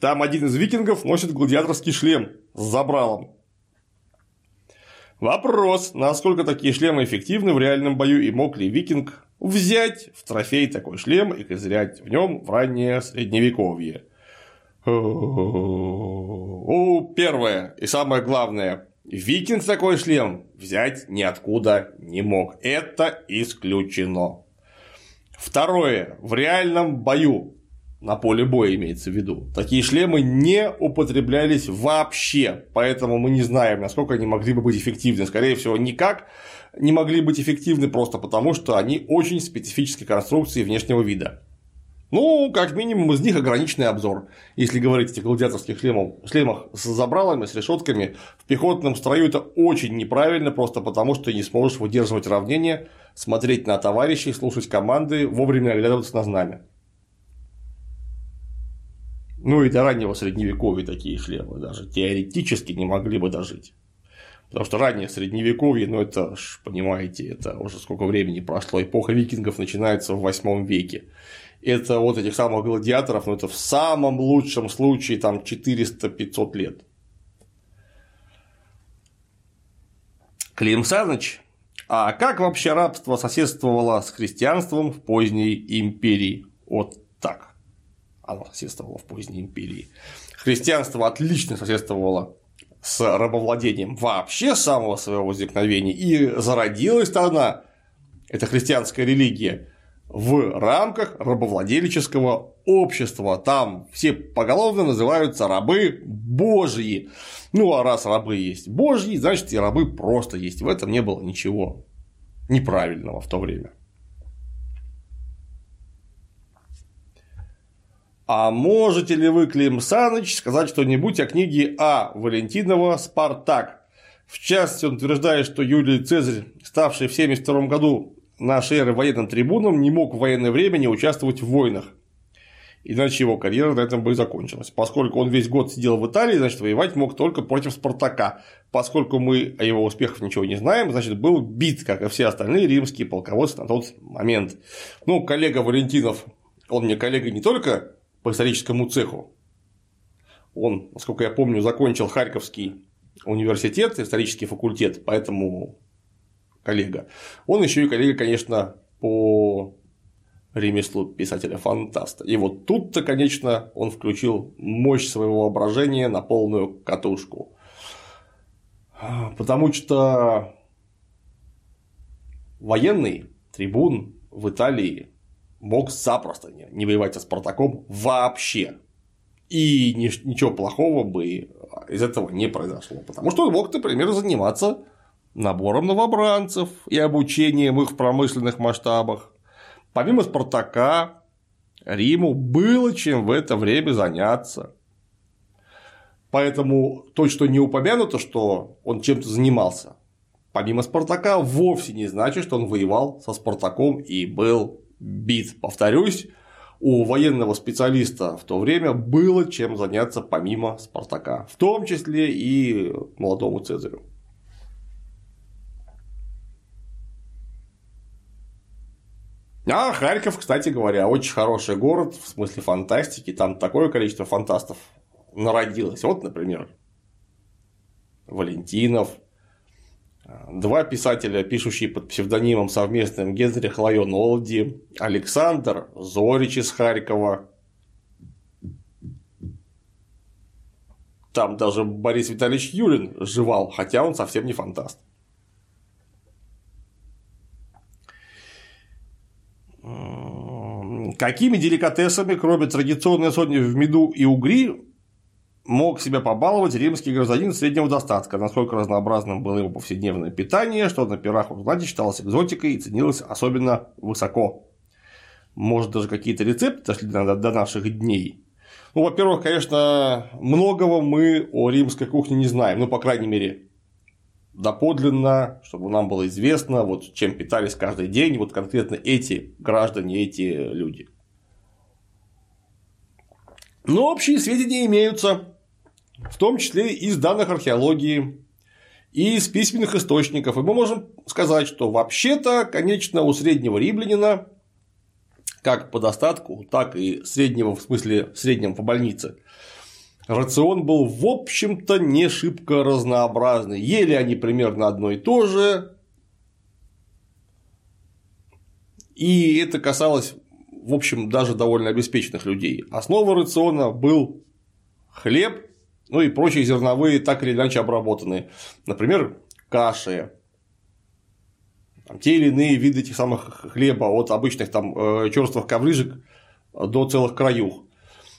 Там один из викингов носит гладиаторский шлем с забралом. Вопрос, насколько такие шлемы эффективны в реальном бою и мог ли викинг взять в трофей такой шлем и козырять в нем в раннее средневековье. О, первое и самое главное. Викинг такой шлем взять ниоткуда не мог. Это исключено. Второе. В реальном бою, на поле боя имеется в виду, такие шлемы не употреблялись вообще. Поэтому мы не знаем, насколько они могли бы быть эффективны. Скорее всего, никак не могли быть эффективны просто потому, что они очень специфической конструкции внешнего вида. Ну, как минимум, из них ограниченный обзор. Если говорить о этих гладиаторских шлемах, шлемах с забралами, с решетками, в пехотном строю это очень неправильно, просто потому что не сможешь выдерживать равнение, смотреть на товарищей, слушать команды, вовремя оглядываться на знамя. Ну и до раннего средневековья такие шлемы даже теоретически не могли бы дожить. Потому что раннее средневековье, ну это ж, понимаете, это уже сколько времени прошло, эпоха викингов начинается в 8 веке. Это вот этих самых гладиаторов, ну это в самом лучшем случае там 400-500 лет. Клим Саныч, а как вообще рабство соседствовало с христианством в поздней империи? Вот так. Оно соседствовало в поздней империи. Христианство отлично соседствовало с рабовладением вообще с самого своего возникновения, и зародилась-то она, эта христианская религия, в рамках рабовладельческого общества. Там все поголовно называются рабы божьи. Ну, а раз рабы есть божьи, значит и рабы просто есть. В этом не было ничего неправильного в то время. А можете ли вы, Клим Саныч, сказать что-нибудь о книге А. Валентинова «Спартак»? В частности, он утверждает, что Юлий Цезарь, ставший в 72 году нашей эры военным трибуном, не мог в военное время не участвовать в войнах. Иначе его карьера на этом бы и закончилась. Поскольку он весь год сидел в Италии, значит, воевать мог только против Спартака. Поскольку мы о его успехах ничего не знаем, значит, был бит, как и все остальные римские полководцы на тот момент. Ну, коллега Валентинов, он мне коллега не только по историческому цеху. Он, насколько я помню, закончил Харьковский университет, исторический факультет, поэтому коллега. Он еще и коллега, конечно, по ремеслу писателя-фантаста. И вот тут-то, конечно, он включил мощь своего воображения на полную катушку. Потому что военный трибун в Италии мог запросто не воевать со Спартаком вообще. И ничего плохого бы из этого не произошло. Потому что он мог, например, заниматься набором новобранцев и обучением их в промышленных масштабах. Помимо Спартака, Риму было чем в это время заняться. Поэтому то, что не упомянуто, что он чем-то занимался, помимо Спартака, вовсе не значит, что он воевал со Спартаком и был бит. Повторюсь, у военного специалиста в то время было чем заняться помимо Спартака, в том числе и молодому Цезарю. А Харьков, кстати говоря, очень хороший город в смысле фантастики. Там такое количество фантастов народилось. Вот, например, Валентинов, Два писателя, пишущие под псевдонимом совместным Генрих Лайон Олди, Александр Зорич из Харькова. Там даже Борис Витальевич Юлин жевал, хотя он совсем не фантаст. Какими деликатесами, кроме традиционной сотни в меду и угри, мог себя побаловать римский гражданин среднего достатка, насколько разнообразным было его повседневное питание, что на пирах в Узнате считалось экзотикой и ценилось особенно высоко. Может, даже какие-то рецепты дошли до, до наших дней. Ну, во-первых, конечно, многого мы о римской кухне не знаем, ну, по крайней мере, доподлинно, чтобы нам было известно, вот чем питались каждый день вот конкретно эти граждане, эти люди. Но общие сведения имеются в том числе из данных археологии и из письменных источников. И мы можем сказать, что вообще-то, конечно, у среднего римлянина, как по достатку, так и среднего, в смысле среднем по больнице, рацион был, в общем-то, не шибко разнообразный. Ели они примерно одно и то же. И это касалось, в общем, даже довольно обеспеченных людей. Основа рациона был хлеб ну и прочие зерновые так или иначе обработанные. Например, каши, там, те или иные виды этих самых хлеба, от обычных там э, черствых коврижек до целых краюх.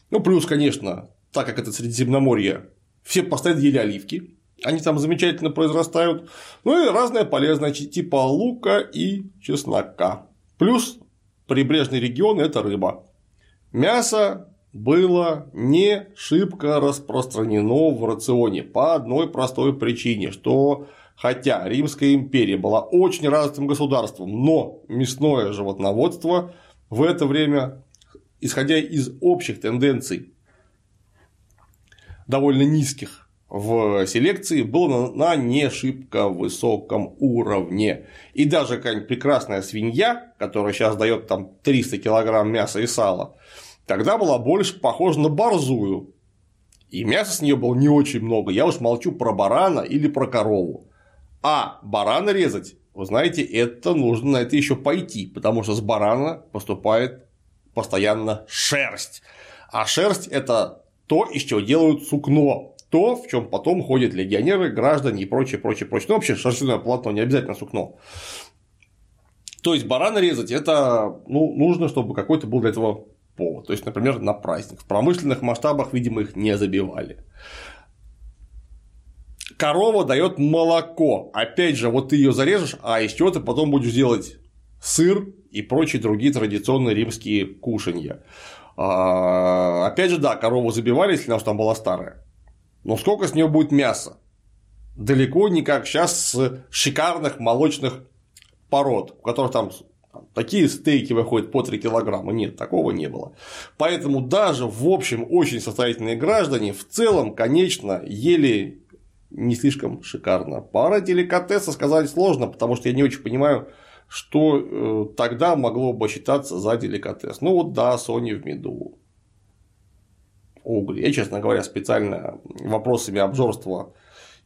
Ну, плюс, конечно, так как это Средиземноморье, все постоянно ели оливки, они там замечательно произрастают, ну и разное полезное, типа лука и чеснока. Плюс прибрежный регион – это рыба. Мясо было не шибко распространено в рационе по одной простой причине, что хотя Римская империя была очень развитым государством, но мясное животноводство в это время, исходя из общих тенденций довольно низких в селекции было на не шибко высоком уровне. И даже какая-нибудь прекрасная свинья, которая сейчас дает там 300 килограмм мяса и сала, тогда была больше похожа на борзую. И мяса с нее было не очень много. Я уж молчу про барана или про корову. А барана резать, вы знаете, это нужно на это еще пойти, потому что с барана поступает постоянно шерсть. А шерсть это то, из чего делают сукно то, в чем потом ходят легионеры, граждане и прочее, прочее, прочее. Ну, вообще, шерстяное полотно, не обязательно сукно. То есть барана резать это ну, нужно, чтобы какой-то был для этого повод. То есть, например, на праздник. В промышленных масштабах, видимо, их не забивали. Корова дает молоко. Опять же, вот ты ее зарежешь, а из чего ты потом будешь делать сыр и прочие другие традиционные римские кушанья. А, опять же, да, корову забивали, если она там была старая. Но сколько с нее будет мяса? Далеко не как сейчас с шикарных молочных пород, у которых там такие стейки выходят по 3 килограмма. Нет, такого не было. Поэтому даже в общем очень состоятельные граждане в целом, конечно, ели не слишком шикарно. Пара деликатеса сказать сложно, потому что я не очень понимаю, что э, тогда могло бы считаться за деликатес. Ну вот да, Sony в меду уголь. Я, честно говоря, специально вопросами обжорства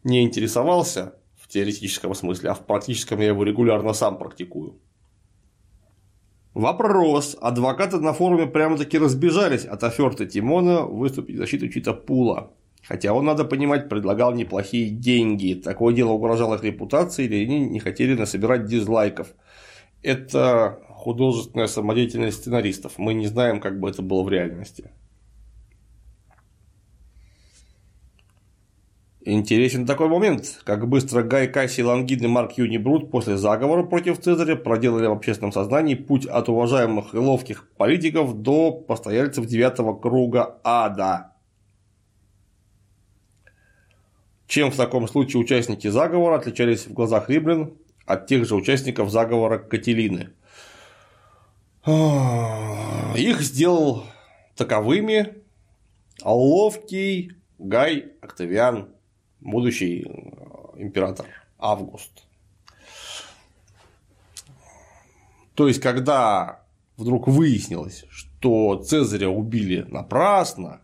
не интересовался в теоретическом смысле, а в практическом я его регулярно сам практикую. Вопрос. Адвокаты на форуме прямо-таки разбежались от оферты Тимона выступить в защиту Чита Пула. Хотя он, надо понимать, предлагал неплохие деньги. Такое дело угрожало их репутации, или они не хотели насобирать дизлайков. Это художественная самодеятельность сценаристов. Мы не знаем, как бы это было в реальности. Интересен такой момент, как быстро Гай Касси, Лангин и Марк Юни Брут после заговора против Цезаря проделали в общественном сознании путь от уважаемых и ловких политиков до постояльцев девятого круга ада. Чем в таком случае участники заговора отличались в глазах римлян от тех же участников заговора Кателины? Их сделал таковыми ловкий Гай Октавиан будущий э, император Август. То есть, когда вдруг выяснилось, что Цезаря убили напрасно,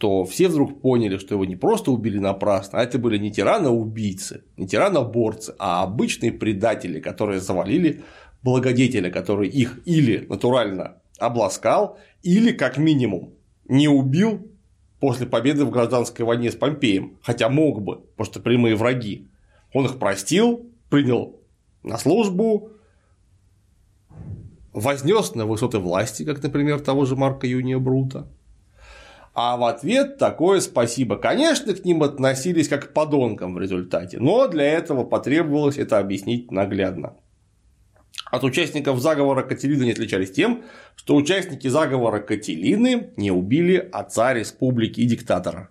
то все вдруг поняли, что его не просто убили напрасно, а это были не тираны-убийцы, не тираны-борцы, а обычные предатели, которые завалили благодетеля, который их или натурально обласкал, или как минимум не убил после победы в гражданской войне с Помпеем, хотя мог бы, потому что прямые враги. Он их простил, принял на службу, вознес на высоты власти, как, например, того же Марка Юния Брута. А в ответ такое спасибо. Конечно, к ним относились как к подонкам в результате, но для этого потребовалось это объяснить наглядно от участников заговора Катерины не отличались тем, что участники заговора Катерины не убили отца республики и диктатора.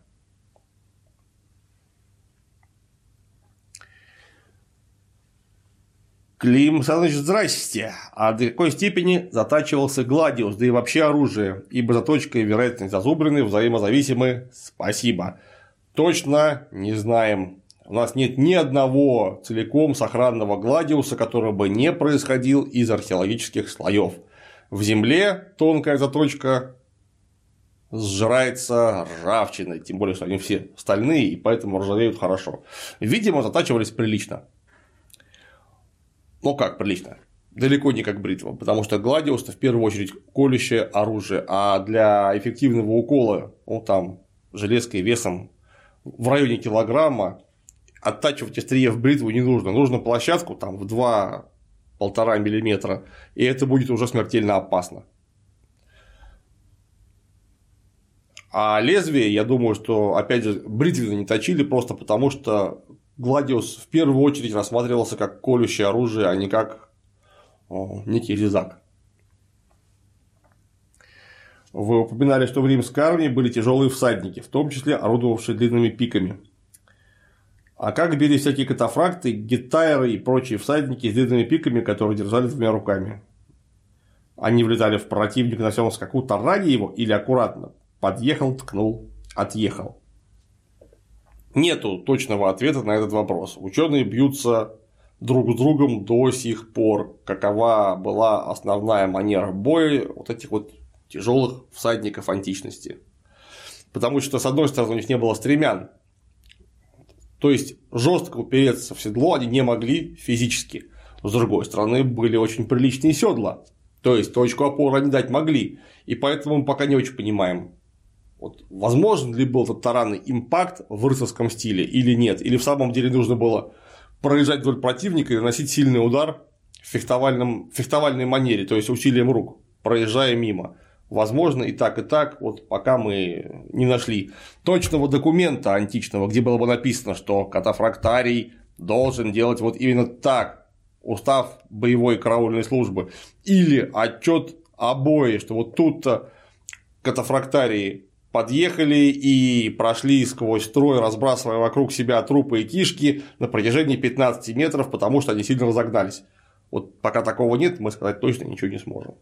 Клим Александрович, здрасте. А до какой степени затачивался Гладиус, да и вообще оружие, ибо заточка и вероятность зазубрины взаимозависимы. Спасибо. Точно не знаем. У нас нет ни одного целиком сохранного гладиуса, который бы не происходил из археологических слоев. В земле тонкая заточка сжирается ржавчиной, тем более, что они все стальные и поэтому ржавеют хорошо. Видимо, затачивались прилично. Ну как прилично? Далеко не как бритва, потому что гладиус в первую очередь колющее оружие, а для эффективного укола, ну там железкой весом в районе килограмма оттачивать острие в бритву не нужно. Нужно площадку там в 2-1,5 мм, и это будет уже смертельно опасно. А лезвие, я думаю, что, опять же, бритвенно не точили просто потому, что Гладиус в первую очередь рассматривался как колющее оружие, а не как о, некий резак. Вы упоминали, что в римской армии были тяжелые всадники, в том числе орудовавшие длинными пиками. А как били всякие катафракты, гитайры и прочие всадники с длинными пиками, которые держали двумя руками? Они влетали в противника на всем скаку, тарани его или аккуратно подъехал, ткнул отъехал. Нету точного ответа на этот вопрос. Ученые бьются друг с другом до сих пор, какова была основная манера боя вот этих вот тяжелых всадников античности. Потому что, с одной стороны, у них не было стремян, то есть жестко упереться в седло они не могли физически. С другой стороны, были очень приличные седла. То есть точку опоры они дать могли. И поэтому мы пока не очень понимаем, вот, возможен ли был этот таранный импакт в рыцарском стиле или нет. Или в самом деле нужно было проезжать вдоль противника и наносить сильный удар в фехтовальном, фехтовальной манере, то есть усилием рук, проезжая мимо. Возможно, и так, и так, вот пока мы не нашли точного документа античного, где было бы написано, что катафрактарий должен делать вот именно так, устав боевой караульной службы, или отчет обои, что вот тут-то катафрактарии подъехали и прошли сквозь строй, разбрасывая вокруг себя трупы и кишки на протяжении 15 метров, потому что они сильно разогнались. Вот пока такого нет, мы сказать точно ничего не сможем.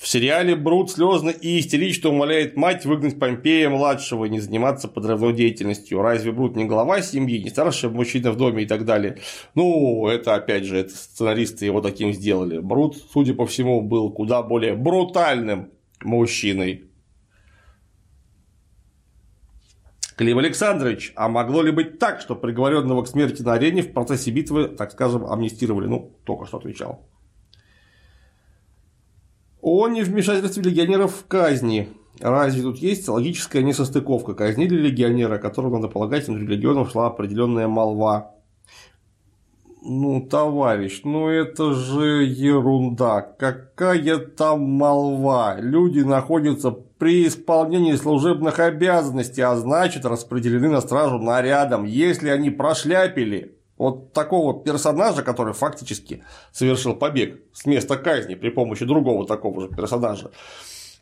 В сериале Брут слезно и истерично умоляет мать выгнать Помпея младшего и не заниматься подрывной деятельностью. Разве Брут не глава семьи, не старший мужчина в доме и так далее? Ну, это опять же, это сценаристы его таким сделали. Брут, судя по всему, был куда более брутальным мужчиной. Клим Александрович, а могло ли быть так, что приговоренного к смерти на арене в процессе битвы, так скажем, амнистировали? Ну, только что отвечал о невмешательстве легионеров в казни. Разве тут есть логическая несостыковка? Казнили легионера, которого, надо полагать, внутри легионов шла определенная молва. Ну, товарищ, ну это же ерунда. Какая там молва? Люди находятся при исполнении служебных обязанностей, а значит распределены на стражу нарядом. Если они прошляпили, вот такого персонажа, который фактически совершил побег с места казни при помощи другого такого же персонажа,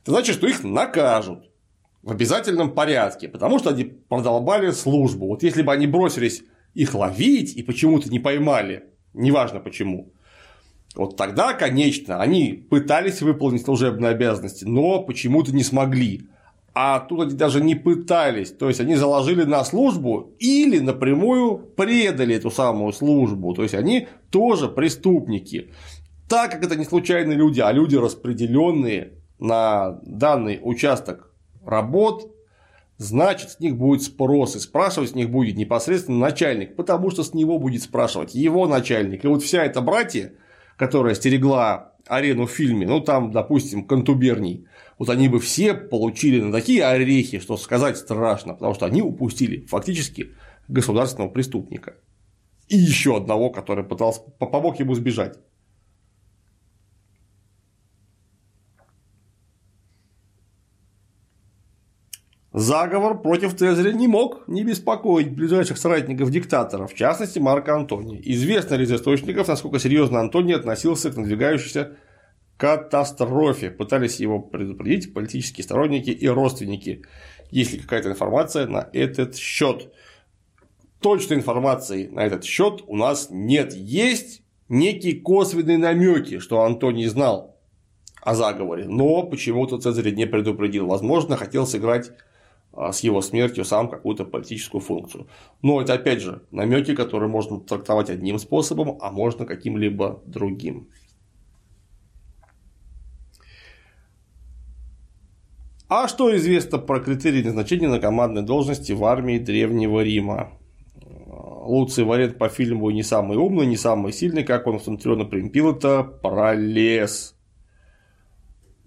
это значит, что их накажут в обязательном порядке, потому что они продолбали службу. Вот если бы они бросились их ловить и почему-то не поймали, неважно почему, вот тогда, конечно, они пытались выполнить служебные обязанности, но почему-то не смогли а тут они даже не пытались, то есть они заложили на службу или напрямую предали эту самую службу, то есть они тоже преступники. Так как это не случайные люди, а люди распределенные на данный участок работ, значит с них будет спрос, и спрашивать с них будет непосредственно начальник, потому что с него будет спрашивать его начальник. И вот вся эта братья, которая стерегла арену в фильме, ну там, допустим, контуберний, вот они бы все получили на такие орехи, что сказать страшно, потому что они упустили фактически государственного преступника. И еще одного, который пытался помог ему сбежать. Заговор против Цезаря не мог не беспокоить ближайших соратников диктатора, в частности Марка Антония. Известно ли из источников, насколько серьезно Антоний относился к надвигающейся катастрофе. Пытались его предупредить политические сторонники и родственники. Есть ли какая-то информация на этот счет? Точной информации на этот счет у нас нет. Есть некие косвенные намеки, что Антоний знал о заговоре, но почему-то Цезарь не предупредил. Возможно, хотел сыграть с его смертью сам какую-то политическую функцию. Но это опять же намеки, которые можно трактовать одним способом, а можно каким-либо другим. А что известно про критерии назначения на командной должности в армии Древнего Рима? Луций Варет по фильму не самый умный, не самый сильный, как он в Центрионе Примпилота пролез.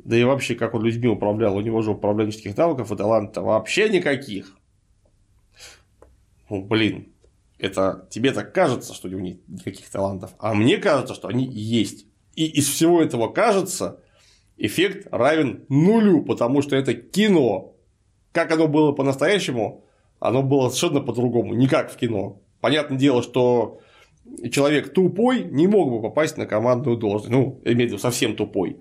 Да и вообще, как он людьми управлял, у него же управленческих навыков и таланта вообще никаких. Ну, блин, это тебе так кажется, что у него нет никаких талантов, а мне кажется, что они есть. И из всего этого кажется, эффект равен нулю, потому что это кино. Как оно было по-настоящему, оно было совершенно по-другому, не как в кино. Понятное дело, что человек тупой не мог бы попасть на командную должность. Ну, имею в виду совсем тупой.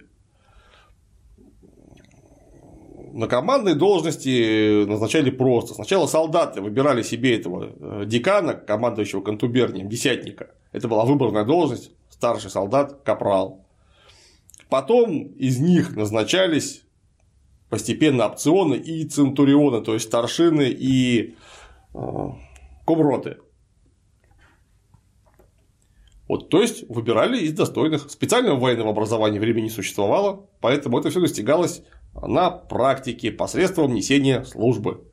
На командной должности назначали просто. Сначала солдаты выбирали себе этого э, декана, командующего контубернием, десятника. Это была выборная должность, старший солдат, капрал. Потом из них назначались постепенно опционы и центурионы, то есть старшины и э, комроты. Вот, то есть выбирали из достойных. Специального военного образования времени не существовало, поэтому это все достигалось на практике посредством несения службы.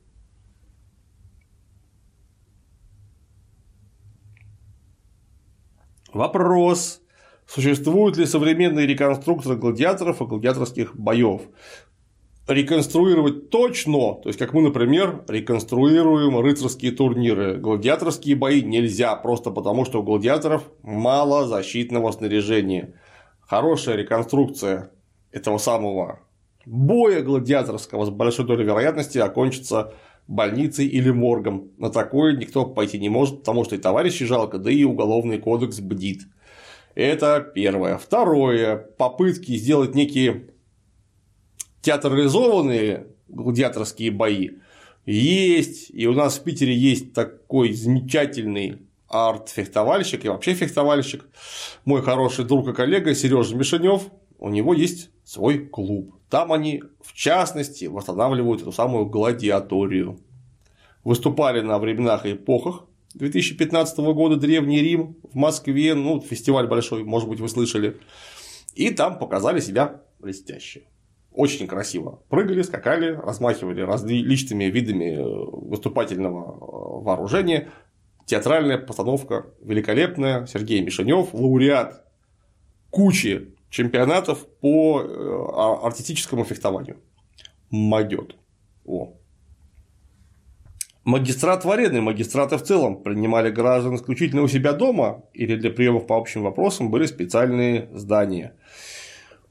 Вопрос. Существуют ли современные реконструкторы гладиаторов и гладиаторских боев? Реконструировать точно, то есть как мы, например, реконструируем рыцарские турниры. Гладиаторские бои нельзя, просто потому что у гладиаторов мало защитного снаряжения. Хорошая реконструкция этого самого боя гладиаторского с большой долей вероятности окончится больницей или моргом. На такое никто пойти не может, потому что и товарищи жалко, да и уголовный кодекс бдит. Это первое. Второе. Попытки сделать некие театрализованные гладиаторские бои есть. И у нас в Питере есть такой замечательный арт-фехтовальщик и вообще фехтовальщик. Мой хороший друг и коллега Сережа Мишанев. У него есть свой клуб. Там они, в частности, восстанавливают эту самую гладиаторию. Выступали на временах и эпохах 2015 года Древний Рим в Москве, ну, фестиваль большой, может быть, вы слышали. И там показали себя блестяще. Очень красиво. Прыгали, скакали, размахивали различными видами э, выступательного э, вооружения. Театральная постановка великолепная. Сергей Мишанев, лауреат кучи чемпионатов по э, а, артистическому фехтованию. Могет. О. Магистрат Варены, магистраты в целом принимали граждан исключительно у себя дома или для приемов по общим вопросам были специальные здания.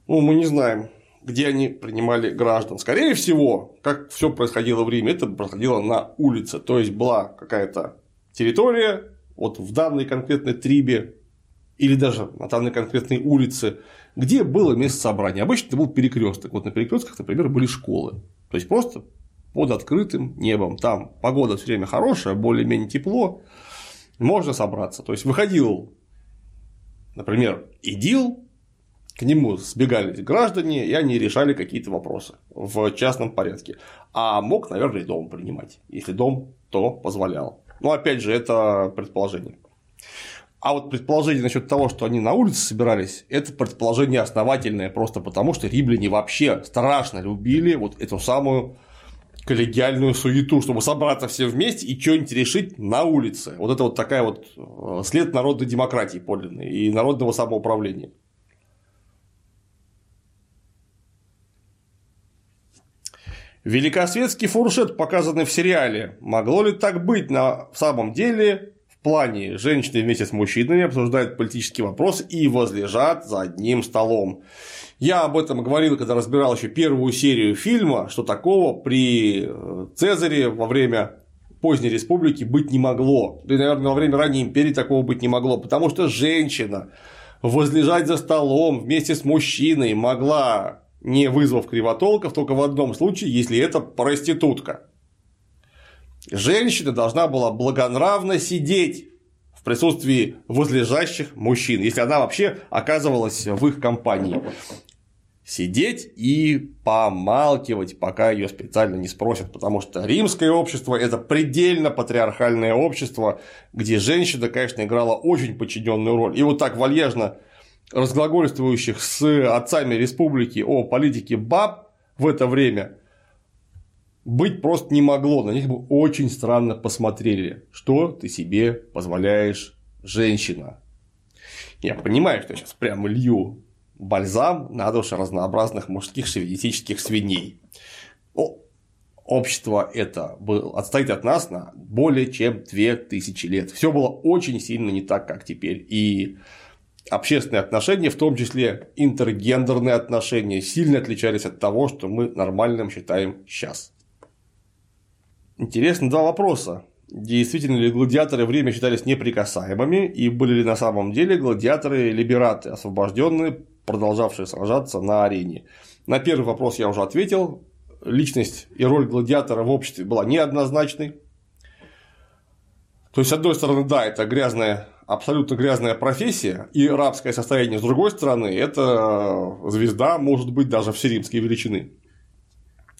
Ну, мы не знаем, где они принимали граждан. Скорее всего, как все происходило в Риме, это происходило на улице. То есть была какая-то территория, вот в данной конкретной трибе или даже на данной конкретной улице, где было место собрания. Обычно это был перекресток. Вот на перекрестках, например, были школы. То есть просто под открытым небом. Там погода все время хорошая, более-менее тепло, можно собраться. То есть выходил, например, идил, к нему сбегали граждане, и они решали какие-то вопросы в частном порядке. А мог, наверное, и дом принимать. Если дом, то позволял. Но опять же, это предположение. А вот предположение насчет того, что они на улице собирались, это предположение основательное, просто потому что римляне вообще страшно любили вот эту самую коллегиальную суету, чтобы собраться все вместе и что-нибудь решить на улице. Вот это вот такая вот э, след народной демократии подлинной и народного самоуправления. Великосветский фуршет, показанный в сериале, могло ли так быть на самом деле в плане женщины вместе с мужчинами обсуждают политические вопросы и возлежат за одним столом. Я об этом говорил, когда разбирал еще первую серию фильма, что такого при э, Цезаре во время поздней республики быть не могло. Да и, наверное, во время ранней империи такого быть не могло, потому что женщина возлежать за столом вместе с мужчиной могла, не вызвав кривотолков, только в одном случае, если это проститутка. Женщина должна была благонравно сидеть в присутствии возлежащих мужчин, если она вообще оказывалась в их компании сидеть и помалкивать, пока ее специально не спросят, потому что римское общество – это предельно патриархальное общество, где женщина, конечно, играла очень подчиненную роль. И вот так вальяжно разглагольствующих с отцами республики о политике баб в это время быть просто не могло. На них бы очень странно посмотрели, что ты себе позволяешь, женщина. Я понимаю, что я сейчас прямо лью бальзам на души разнообразных мужских шовинистических свиней. О, общество это было, отстоит от нас на более чем 2000 лет. Все было очень сильно не так, как теперь. И общественные отношения, в том числе интергендерные отношения, сильно отличались от того, что мы нормальным считаем сейчас. Интересно два вопроса. Действительно ли гладиаторы время считались неприкасаемыми, и были ли на самом деле гладиаторы-либераты, освобожденные продолжавшие сражаться на арене. На первый вопрос я уже ответил. Личность и роль гладиатора в обществе была неоднозначной. То есть, с одной стороны, да, это грязная, абсолютно грязная профессия и рабское состояние, с другой стороны, это звезда может быть даже все римские величины.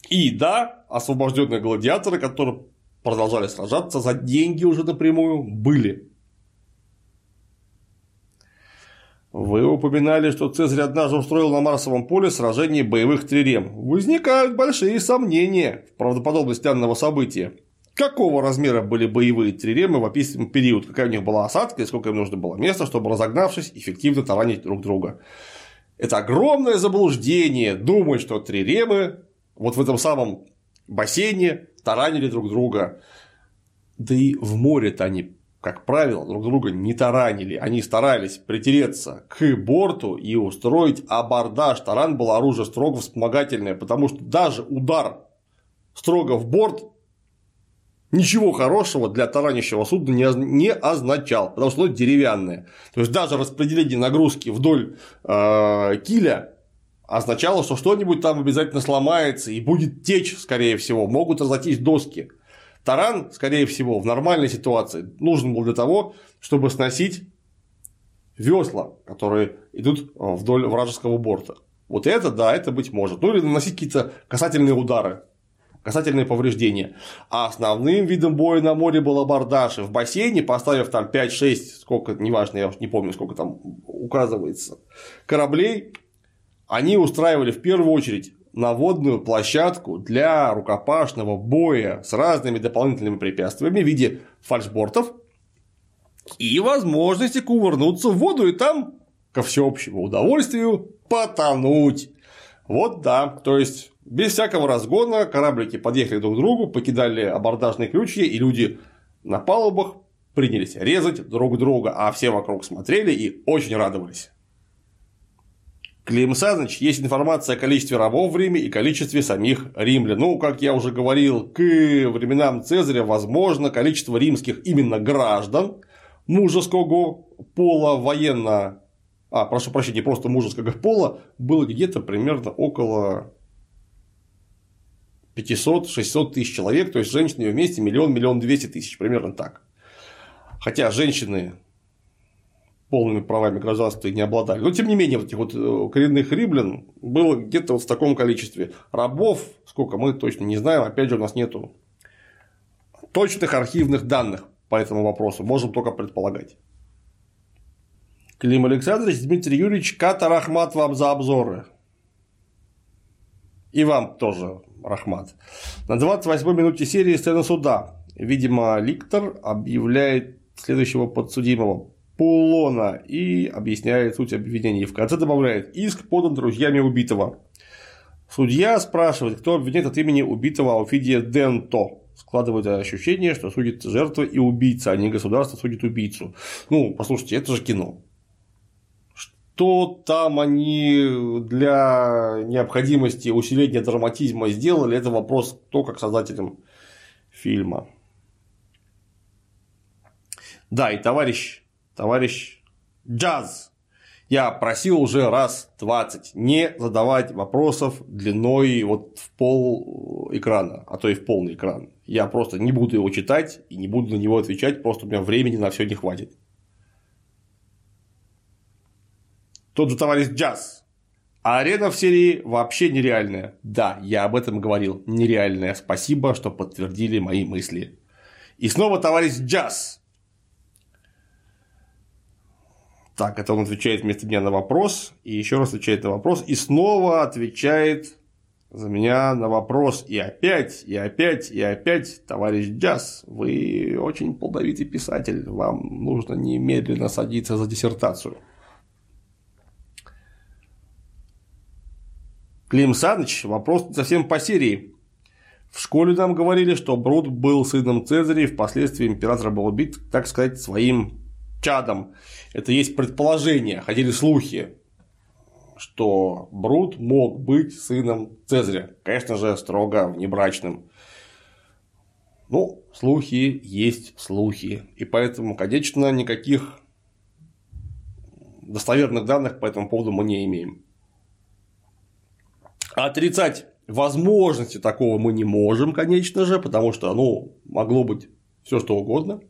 И да, освобожденные гладиаторы, которые продолжали сражаться за деньги уже напрямую, были. Вы упоминали, что Цезарь однажды устроил на Марсовом поле сражение боевых трирем. Возникают большие сомнения в правдоподобности данного события. Какого размера были боевые триремы в описанный период? Какая у них была осадка и сколько им нужно было места, чтобы, разогнавшись, эффективно таранить друг друга? Это огромное заблуждение думать, что триремы вот в этом самом бассейне таранили друг друга. Да и в море-то они, как правило, друг друга не таранили. Они старались притереться к борту и устроить абордаж. Таран был оружие строго вспомогательное, потому что даже удар строго в борт ничего хорошего для таранящего судна не означал, потому что оно деревянное. То есть даже распределение нагрузки вдоль э, киля означало, что что-нибудь там обязательно сломается и будет течь, скорее всего, могут разойтись доски. Таран, скорее всего, в нормальной ситуации нужен был для того, чтобы сносить весла, которые идут вдоль вражеского борта. Вот это, да, это быть может. Ну или наносить какие-то касательные удары касательные повреждения. А основным видом боя на море был абордаж. И в бассейне, поставив там 5-6, сколько, неважно, я уж не помню, сколько там указывается, кораблей, они устраивали в первую очередь наводную площадку для рукопашного боя с разными дополнительными препятствиями в виде фальшбортов и возможности кувырнуться в воду и там, ко всеобщему удовольствию, потонуть. Вот да, то есть без всякого разгона кораблики подъехали друг к другу, покидали абордажные крючья, и люди на палубах принялись резать друг друга, а все вокруг смотрели и очень радовались. Клим Саныч, есть информация о количестве рабов в Риме и количестве самих римлян. Ну, как я уже говорил, к временам Цезаря, возможно, количество римских именно граждан мужеского пола военно а, прошу прощения, просто мужеского пола, было где-то примерно около 500-600 тысяч человек, то есть женщины вместе миллион, миллион двести тысяч, примерно так. Хотя женщины полными правами гражданства не обладали. Но тем не менее, вот этих вот э, коренных римлян было где-то вот в таком количестве. Рабов, сколько мы точно не знаем, опять же, у нас нету точных архивных данных по этому вопросу, можем только предполагать. Клим Александрович, Дмитрий Юрьевич, Ката Рахмат вам за обзоры. И вам тоже, Рахмат. На 28 минуте серии сцена суда. Видимо, Ликтор объявляет следующего подсудимого Пулона и объясняет суть обвинений. В конце добавляет иск подан друзьями убитого. Судья спрашивает, кто обвиняет от имени убитого Ауфидия Денто. Складывает ощущение, что судит жертва и убийца, а не государство судит убийцу. Ну, послушайте, это же кино. Что там они для необходимости усиления драматизма сделали, это вопрос только к создателям фильма. Да, и товарищ, товарищ Джаз, я просил уже раз 20 не задавать вопросов длиной вот в пол экрана, а то и в полный экран. Я просто не буду его читать и не буду на него отвечать, просто у меня времени на все не хватит. Тот же товарищ Джаз. А арена в серии вообще нереальная. Да, я об этом говорил. Нереальная. Спасибо, что подтвердили мои мысли. И снова товарищ Джаз. Так, это он отвечает вместо меня на вопрос, и еще раз отвечает на вопрос, и снова отвечает за меня на вопрос, и опять, и опять, и опять, товарищ Джаз, вы очень плодовитый писатель, вам нужно немедленно садиться за диссертацию. Клим Саныч, вопрос совсем по серии. В школе нам говорили, что Брут был сыном Цезаря и впоследствии император был убит, так сказать, своим чадом. Это есть предположение, ходили слухи, что Брут мог быть сыном Цезаря. Конечно же, строго внебрачным. Ну, слухи есть слухи. И поэтому, конечно, никаких достоверных данных по этому поводу мы не имеем. Отрицать возможности такого мы не можем, конечно же, потому что, ну, могло быть все что угодно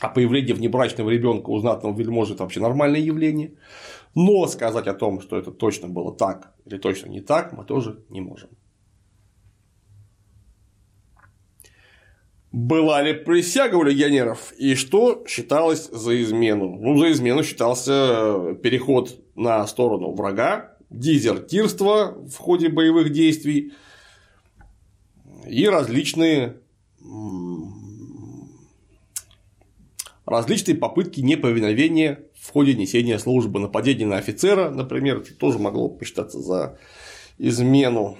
а появление внебрачного ребенка у знатного вельможи это вообще нормальное явление. Но сказать о том, что это точно было так или точно не так, мы тоже не можем. Была ли присяга у легионеров и что считалось за измену? Ну, за измену считался э, переход на сторону врага, дезертирство в ходе боевых действий и различные различные попытки неповиновения в ходе несения службы. Нападение на офицера, например, это тоже могло посчитаться за измену.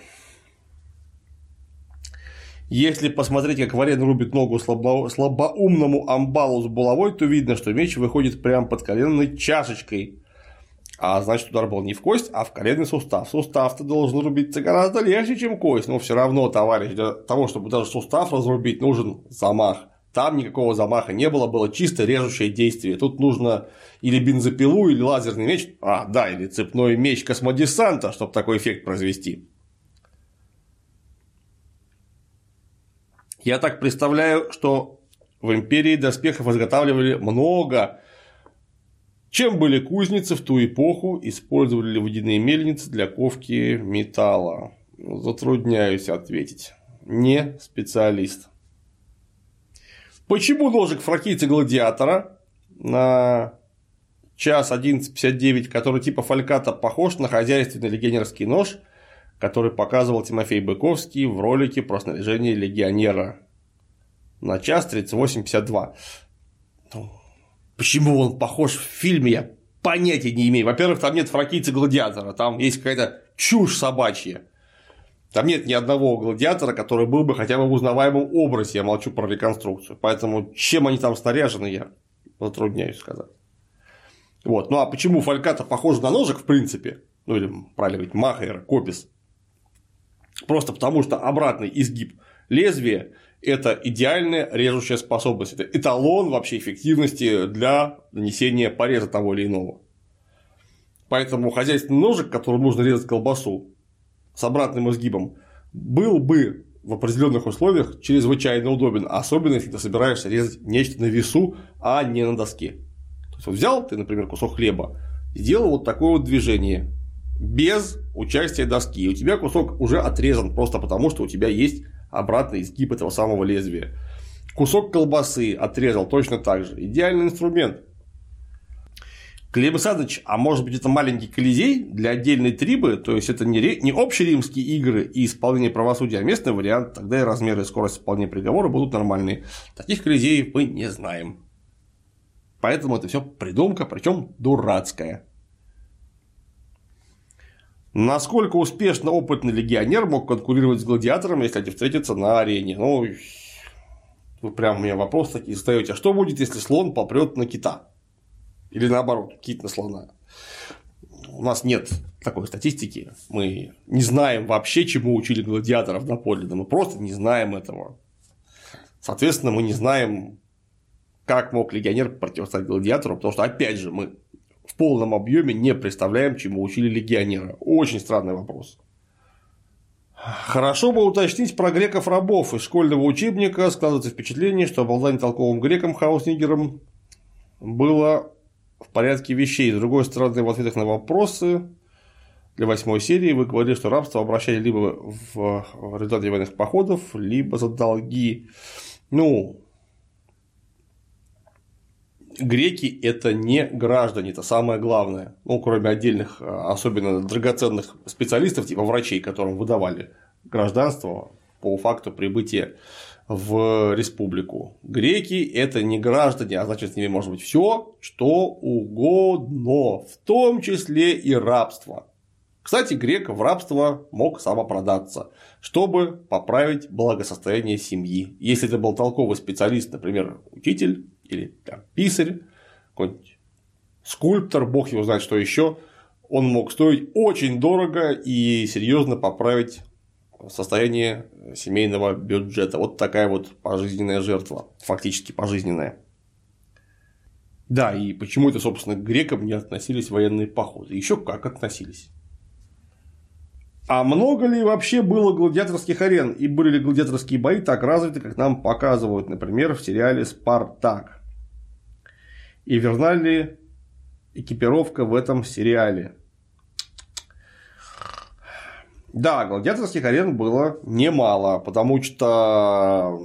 Если посмотреть, как Варен рубит ногу слабо... слабоумному амбалу с булавой, то видно, что меч выходит прямо под коленной чашечкой. А значит, удар был не в кость, а в коленный сустав. Сустав-то должен рубиться гораздо легче, чем кость. Но все равно, товарищ, для того, чтобы даже сустав разрубить, нужен замах. Там никакого замаха не было, было чисто режущее действие. Тут нужно или бензопилу, или лазерный меч, а, да, или цепной меч космодесанта, чтобы такой эффект произвести. Я так представляю, что в империи доспехов изготавливали много. Чем были кузницы в ту эпоху, использовали ли водяные мельницы для ковки металла? Затрудняюсь ответить. Не специалист. Почему ножик фракийца гладиатора на час 11.59, который типа фальката похож на хозяйственный легионерский нож, который показывал Тимофей Быковский в ролике про снаряжение легионера на час 38.52. Ну, почему он похож в фильме, я понятия не имею. Во-первых, там нет фракийца гладиатора, там есть какая-то чушь собачья. Там нет ни одного гладиатора, который был бы хотя бы в узнаваемом образе, я молчу про реконструкцию. Поэтому чем они там снаряжены, я затрудняюсь сказать. Вот. Ну а почему фальката похожа на ножик, в принципе, ну или правильно говорить, махер, копис, просто потому что обратный изгиб лезвия – это идеальная режущая способность, это эталон вообще эффективности для нанесения пореза того или иного. Поэтому хозяйственный ножик, которым нужно резать колбасу, с обратным изгибом был бы в определенных условиях чрезвычайно удобен, особенно если ты собираешься резать нечто на весу, а не на доске. То есть вот взял ты, например, кусок хлеба, сделал вот такое вот движение без участия доски, и у тебя кусок уже отрезан просто потому, что у тебя есть обратный изгиб этого самого лезвия. Кусок колбасы отрезал точно так же. Идеальный инструмент. Глеб Александрович, а может быть это маленький колизей для отдельной трибы, то есть это не, ре... не общеримские игры и исполнение правосудия, а местный вариант, тогда и размеры и скорость исполнения приговора будут нормальные. Таких колизеев мы не знаем. Поэтому это все придумка, причем дурацкая. Насколько успешно опытный легионер мог конкурировать с гладиатором, если они встретятся на арене? Ну, вы прям у меня вопрос такие задаете. А что будет, если слон попрет на кита? Или наоборот, кит на слона. У нас нет такой статистики. Мы не знаем вообще, чему учили гладиаторов на. Да мы просто не знаем этого. Соответственно, мы не знаем, как мог легионер противостоять гладиатору, потому что, опять же, мы в полном объеме не представляем, чему учили легионера. Очень странный вопрос. Хорошо бы уточнить про греков-рабов. Из школьного учебника складывается впечатление, что обладание толковым греком Хауснигером было в порядке вещей. С другой стороны, в ответах на вопросы для восьмой серии вы говорили, что рабство обращали либо в результате военных походов, либо за долги. Ну, греки – это не граждане, это самое главное. Ну, кроме отдельных, особенно драгоценных специалистов, типа врачей, которым выдавали гражданство по факту прибытия в республику. Греки – это не граждане, а значит, с ними может быть все, что угодно, в том числе и рабство. Кстати, грек в рабство мог самопродаться, чтобы поправить благосостояние семьи. Если это был толковый специалист, например, учитель или там, писарь, какой-нибудь скульптор, бог его знает, что еще, он мог стоить очень дорого и серьезно поправить состояние семейного бюджета. Вот такая вот пожизненная жертва, фактически пожизненная. Да, и почему это, собственно, к грекам не относились военные походы? Еще как относились. А много ли вообще было гладиаторских арен? И были ли гладиаторские бои так развиты, как нам показывают, например, в сериале «Спартак»? И верна ли экипировка в этом сериале? Да, гладиаторских арен было немало, потому что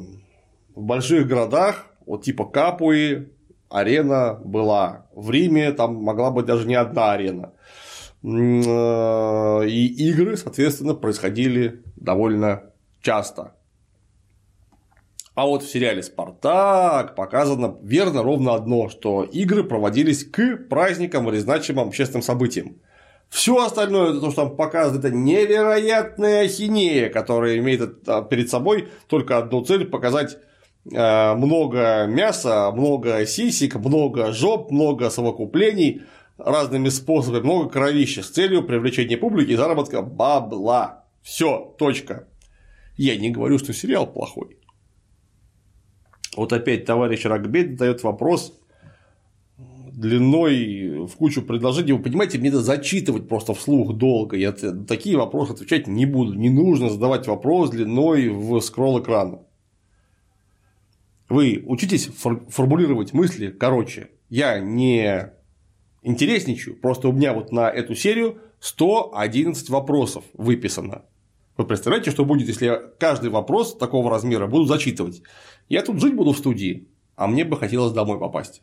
в больших городах, вот типа Капуи, арена была. В Риме там могла быть даже не одна арена. Э, и игры, соответственно, происходили довольно часто. А вот в сериале «Спартак» показано верно ровно одно, что игры проводились к праздникам или значимым общественным событиям. Все остальное, то, что там показывает, это невероятная ахинея, которая имеет а, перед собой только одну цель – показать э, много мяса, много сисек, много жоп, много совокуплений разными способами, много кровища с целью привлечения публики и заработка бабла. Все, точка. Я не говорю, что сериал плохой. Вот опять товарищ Рогбет дает вопрос длиной в кучу предложений. Вы понимаете, мне это зачитывать просто вслух долго. Я такие вопросы отвечать не буду. Не нужно задавать вопрос длиной в скролл экрана. Вы учитесь формулировать мысли короче. Я не интересничаю, просто у меня вот на эту серию 111 вопросов выписано. Вы представляете, что будет, если я каждый вопрос такого размера буду зачитывать? Я тут жить буду в студии, а мне бы хотелось домой попасть.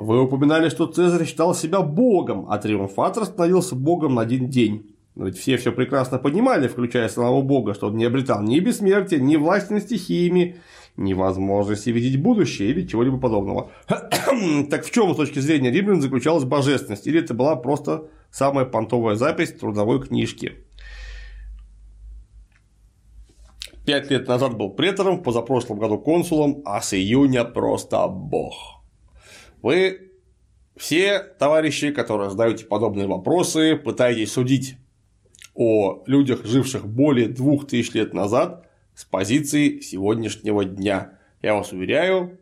Вы упоминали, что Цезарь считал себя богом, а Триумфатор становился богом на один день. Но ведь все все прекрасно понимали, включая самого бога, что он не обретал ни бессмертия, ни власти над стихиями, ни возможности видеть будущее или чего-либо подобного. так в чем с точки зрения римлян заключалась божественность? Или это была просто самая понтовая запись трудовой книжки? Пять лет назад был претором, в позапрошлом году консулом, а с июня просто бог. Вы все товарищи, которые задаете подобные вопросы, пытаетесь судить о людях, живших более двух тысяч лет назад, с позиции сегодняшнего дня. Я вас уверяю,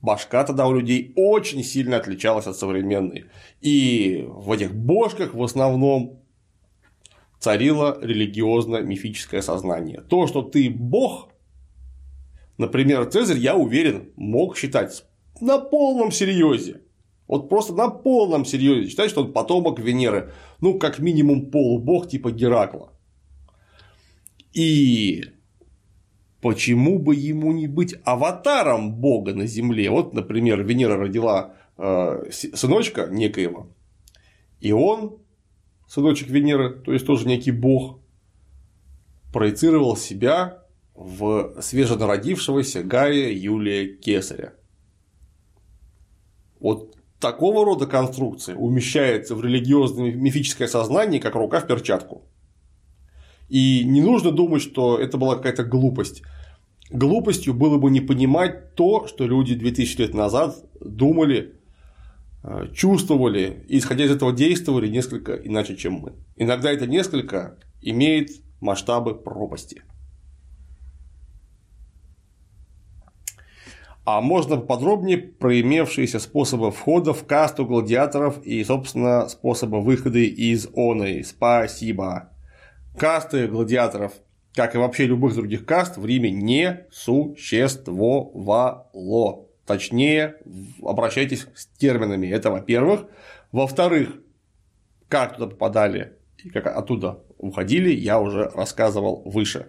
башка тогда у людей очень сильно отличалась от современной. И в этих бошках в основном царило религиозно-мифическое сознание. То, что ты бог, например, Цезарь, я уверен, мог считать на полном серьезе. Вот просто на полном серьезе считать, что он потомок Венеры. Ну, как минимум полубог типа Геракла. И почему бы ему не быть аватаром бога на Земле? Вот, например, Венера родила э, сыночка некоего, и он сыночек Венеры, то есть тоже некий бог, проецировал себя в свеженародившегося Гая Юлия Кесаря. Вот такого рода конструкция умещается в религиозное мифическое сознание, как рука в перчатку. И не нужно думать, что это была какая-то глупость. Глупостью было бы не понимать то, что люди 2000 лет назад думали Э, чувствовали и, исходя из этого, действовали несколько иначе, чем мы. Иногда это несколько имеет масштабы пропасти. А можно подробнее про имевшиеся способы входа в касту гладиаторов и, собственно, способы выхода из оной. Спасибо. Касты гладиаторов, как и вообще любых других каст, в Риме не существовало. Точнее, обращайтесь с терминами. Это во-первых. Во-вторых, как туда попадали и как оттуда уходили, я уже рассказывал выше.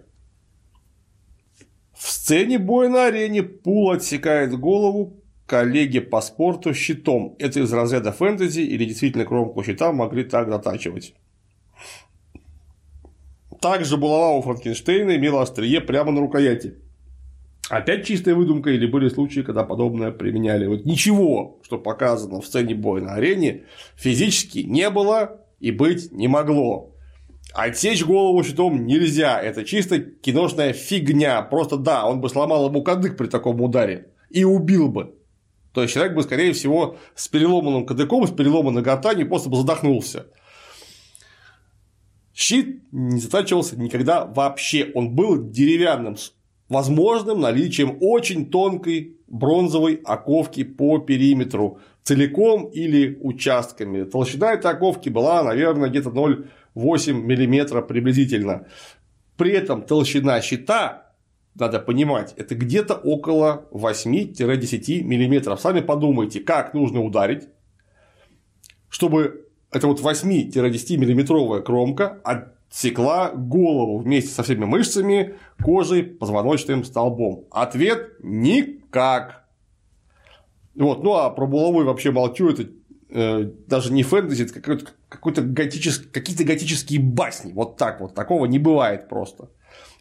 В сцене боя на арене Пул отсекает голову коллеге по спорту щитом. Это из разряда фэнтези или действительно кромку щита могли так затачивать. Также булава у Франкенштейна имела острие прямо на рукояти. Опять чистая выдумка или были случаи, когда подобное применяли? Вот ничего, что показано в сцене боя на арене, физически не было и быть не могло. Отсечь голову щитом нельзя, это чисто киношная фигня. Просто да, он бы сломал ему кадык при таком ударе и убил бы. То есть человек бы, скорее всего, с переломанным кадыком, с переломанной гортанью просто бы задохнулся. Щит не затачивался никогда вообще. Он был деревянным с возможным наличием очень тонкой бронзовой оковки по периметру целиком или участками. Толщина этой оковки была, наверное, где-то 0,8 мм приблизительно. При этом толщина щита, надо понимать, это где-то около 8-10 мм. Сами подумайте, как нужно ударить, чтобы эта вот 8-10 миллиметровая кромка отсекла голову вместе со всеми мышцами, кожей, позвоночным столбом. Ответ – никак. Вот, ну а про булаву вообще молчу, это даже не фэнтези, это какой-то, какой-то готический, какие-то готические басни. Вот так вот, такого не бывает просто.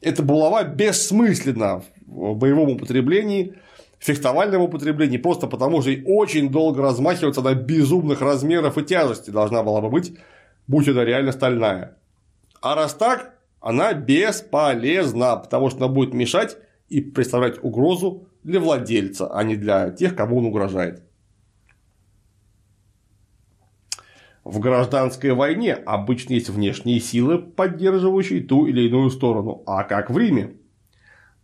Эта булава бессмысленна в боевом употреблении, в фехтовальном употреблении, просто потому что очень долго размахиваться до безумных размеров и тяжести должна была бы быть, будь это реально стальная. А раз так, она бесполезна, потому что она будет мешать и представлять угрозу для владельца, а не для тех, кому он угрожает. В гражданской войне обычно есть внешние силы, поддерживающие ту или иную сторону, а как в Риме.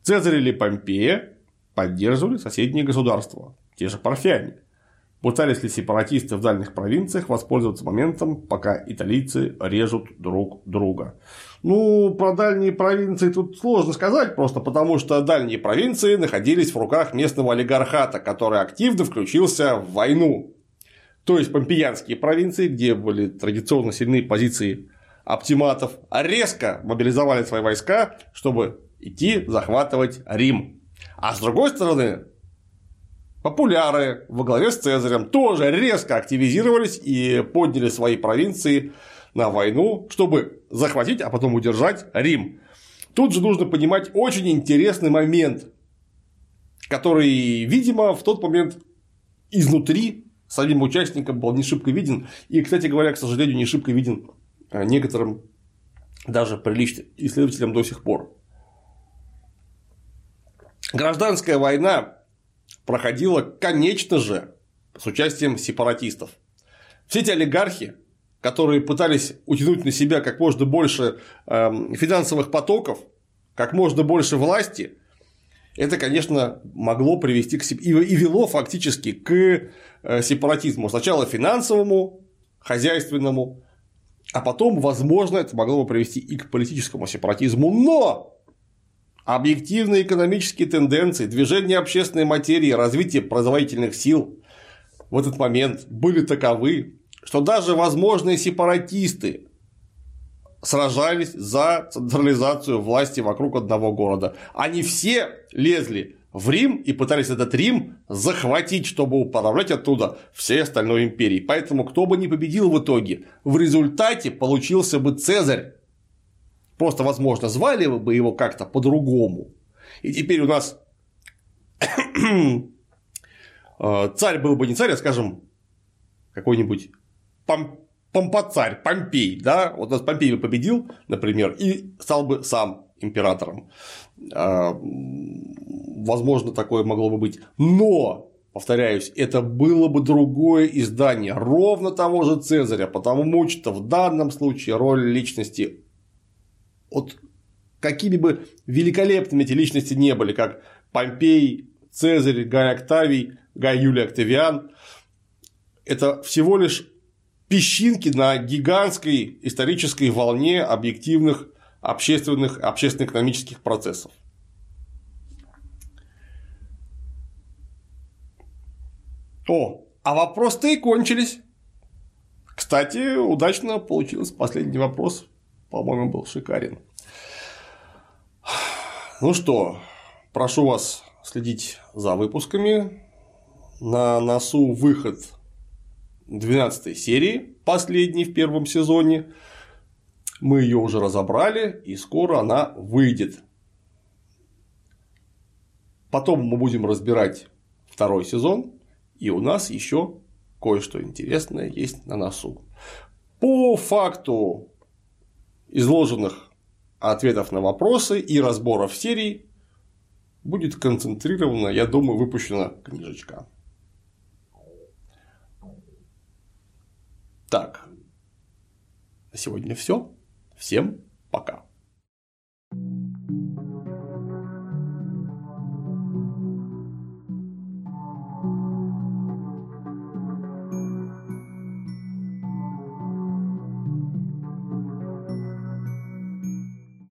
Цезарь или Помпея поддерживали соседние государства, те же парфяне. Пытались ли сепаратисты в дальних провинциях воспользоваться моментом, пока италийцы режут друг друга? Ну, про дальние провинции тут сложно сказать, просто потому что дальние провинции находились в руках местного олигархата, который активно включился в войну. То есть помпеянские провинции, где были традиционно сильные позиции оптиматов, резко мобилизовали свои войска, чтобы идти захватывать Рим. А с другой стороны, популяры во главе с Цезарем тоже резко активизировались и подняли свои провинции на войну, чтобы захватить, а потом удержать Рим. Тут же нужно понимать очень интересный момент, который, видимо, в тот момент изнутри самим участникам был не шибко виден. И, кстати говоря, к сожалению, не шибко виден а, некоторым даже приличным исследователям до сих пор. Гражданская война проходила, конечно же, с участием сепаратистов. Все эти олигархи, которые пытались утянуть на себя как можно больше эм, финансовых потоков, как можно больше власти, это, конечно, могло привести к и вело фактически к э, сепаратизму. Сначала финансовому, хозяйственному, а потом, возможно, это могло бы привести и к политическому сепаратизму. Но объективные экономические тенденции, движение общественной материи, развитие производительных сил в этот момент были таковы, что даже возможные сепаратисты сражались за централизацию власти вокруг одного города. Они все лезли в Рим и пытались этот Рим захватить, чтобы управлять оттуда всей остальной империей. Поэтому кто бы ни победил в итоге, в результате получился бы Цезарь. Просто, возможно, звали бы его как-то по-другому. И теперь у нас э, царь был бы не царь, а, скажем, какой-нибудь пом помпоцарь, Помпей, да, вот нас Помпей бы победил, например, и стал бы сам императором. А, возможно, такое могло бы быть. Но Повторяюсь, это было бы другое издание ровно того же Цезаря, потому что в данном случае роль личности от какими бы великолепными эти личности не были, как Помпей, Цезарь, Гай Октавий, Гай Юлий Октавиан, это всего лишь песчинки на гигантской исторической волне объективных общественных, общественно-экономических процессов. О, а вопросы-то и кончились. Кстати, удачно получился последний вопрос. По-моему, был шикарен. Ну что, прошу вас следить за выпусками. На носу выход 12 серии, последней в первом сезоне. Мы ее уже разобрали, и скоро она выйдет. Потом мы будем разбирать второй сезон, и у нас еще кое-что интересное есть на носу. По факту изложенных ответов на вопросы и разборов серий будет концентрирована, я думаю, выпущена книжечка. Так, на сегодня все. Всем пока.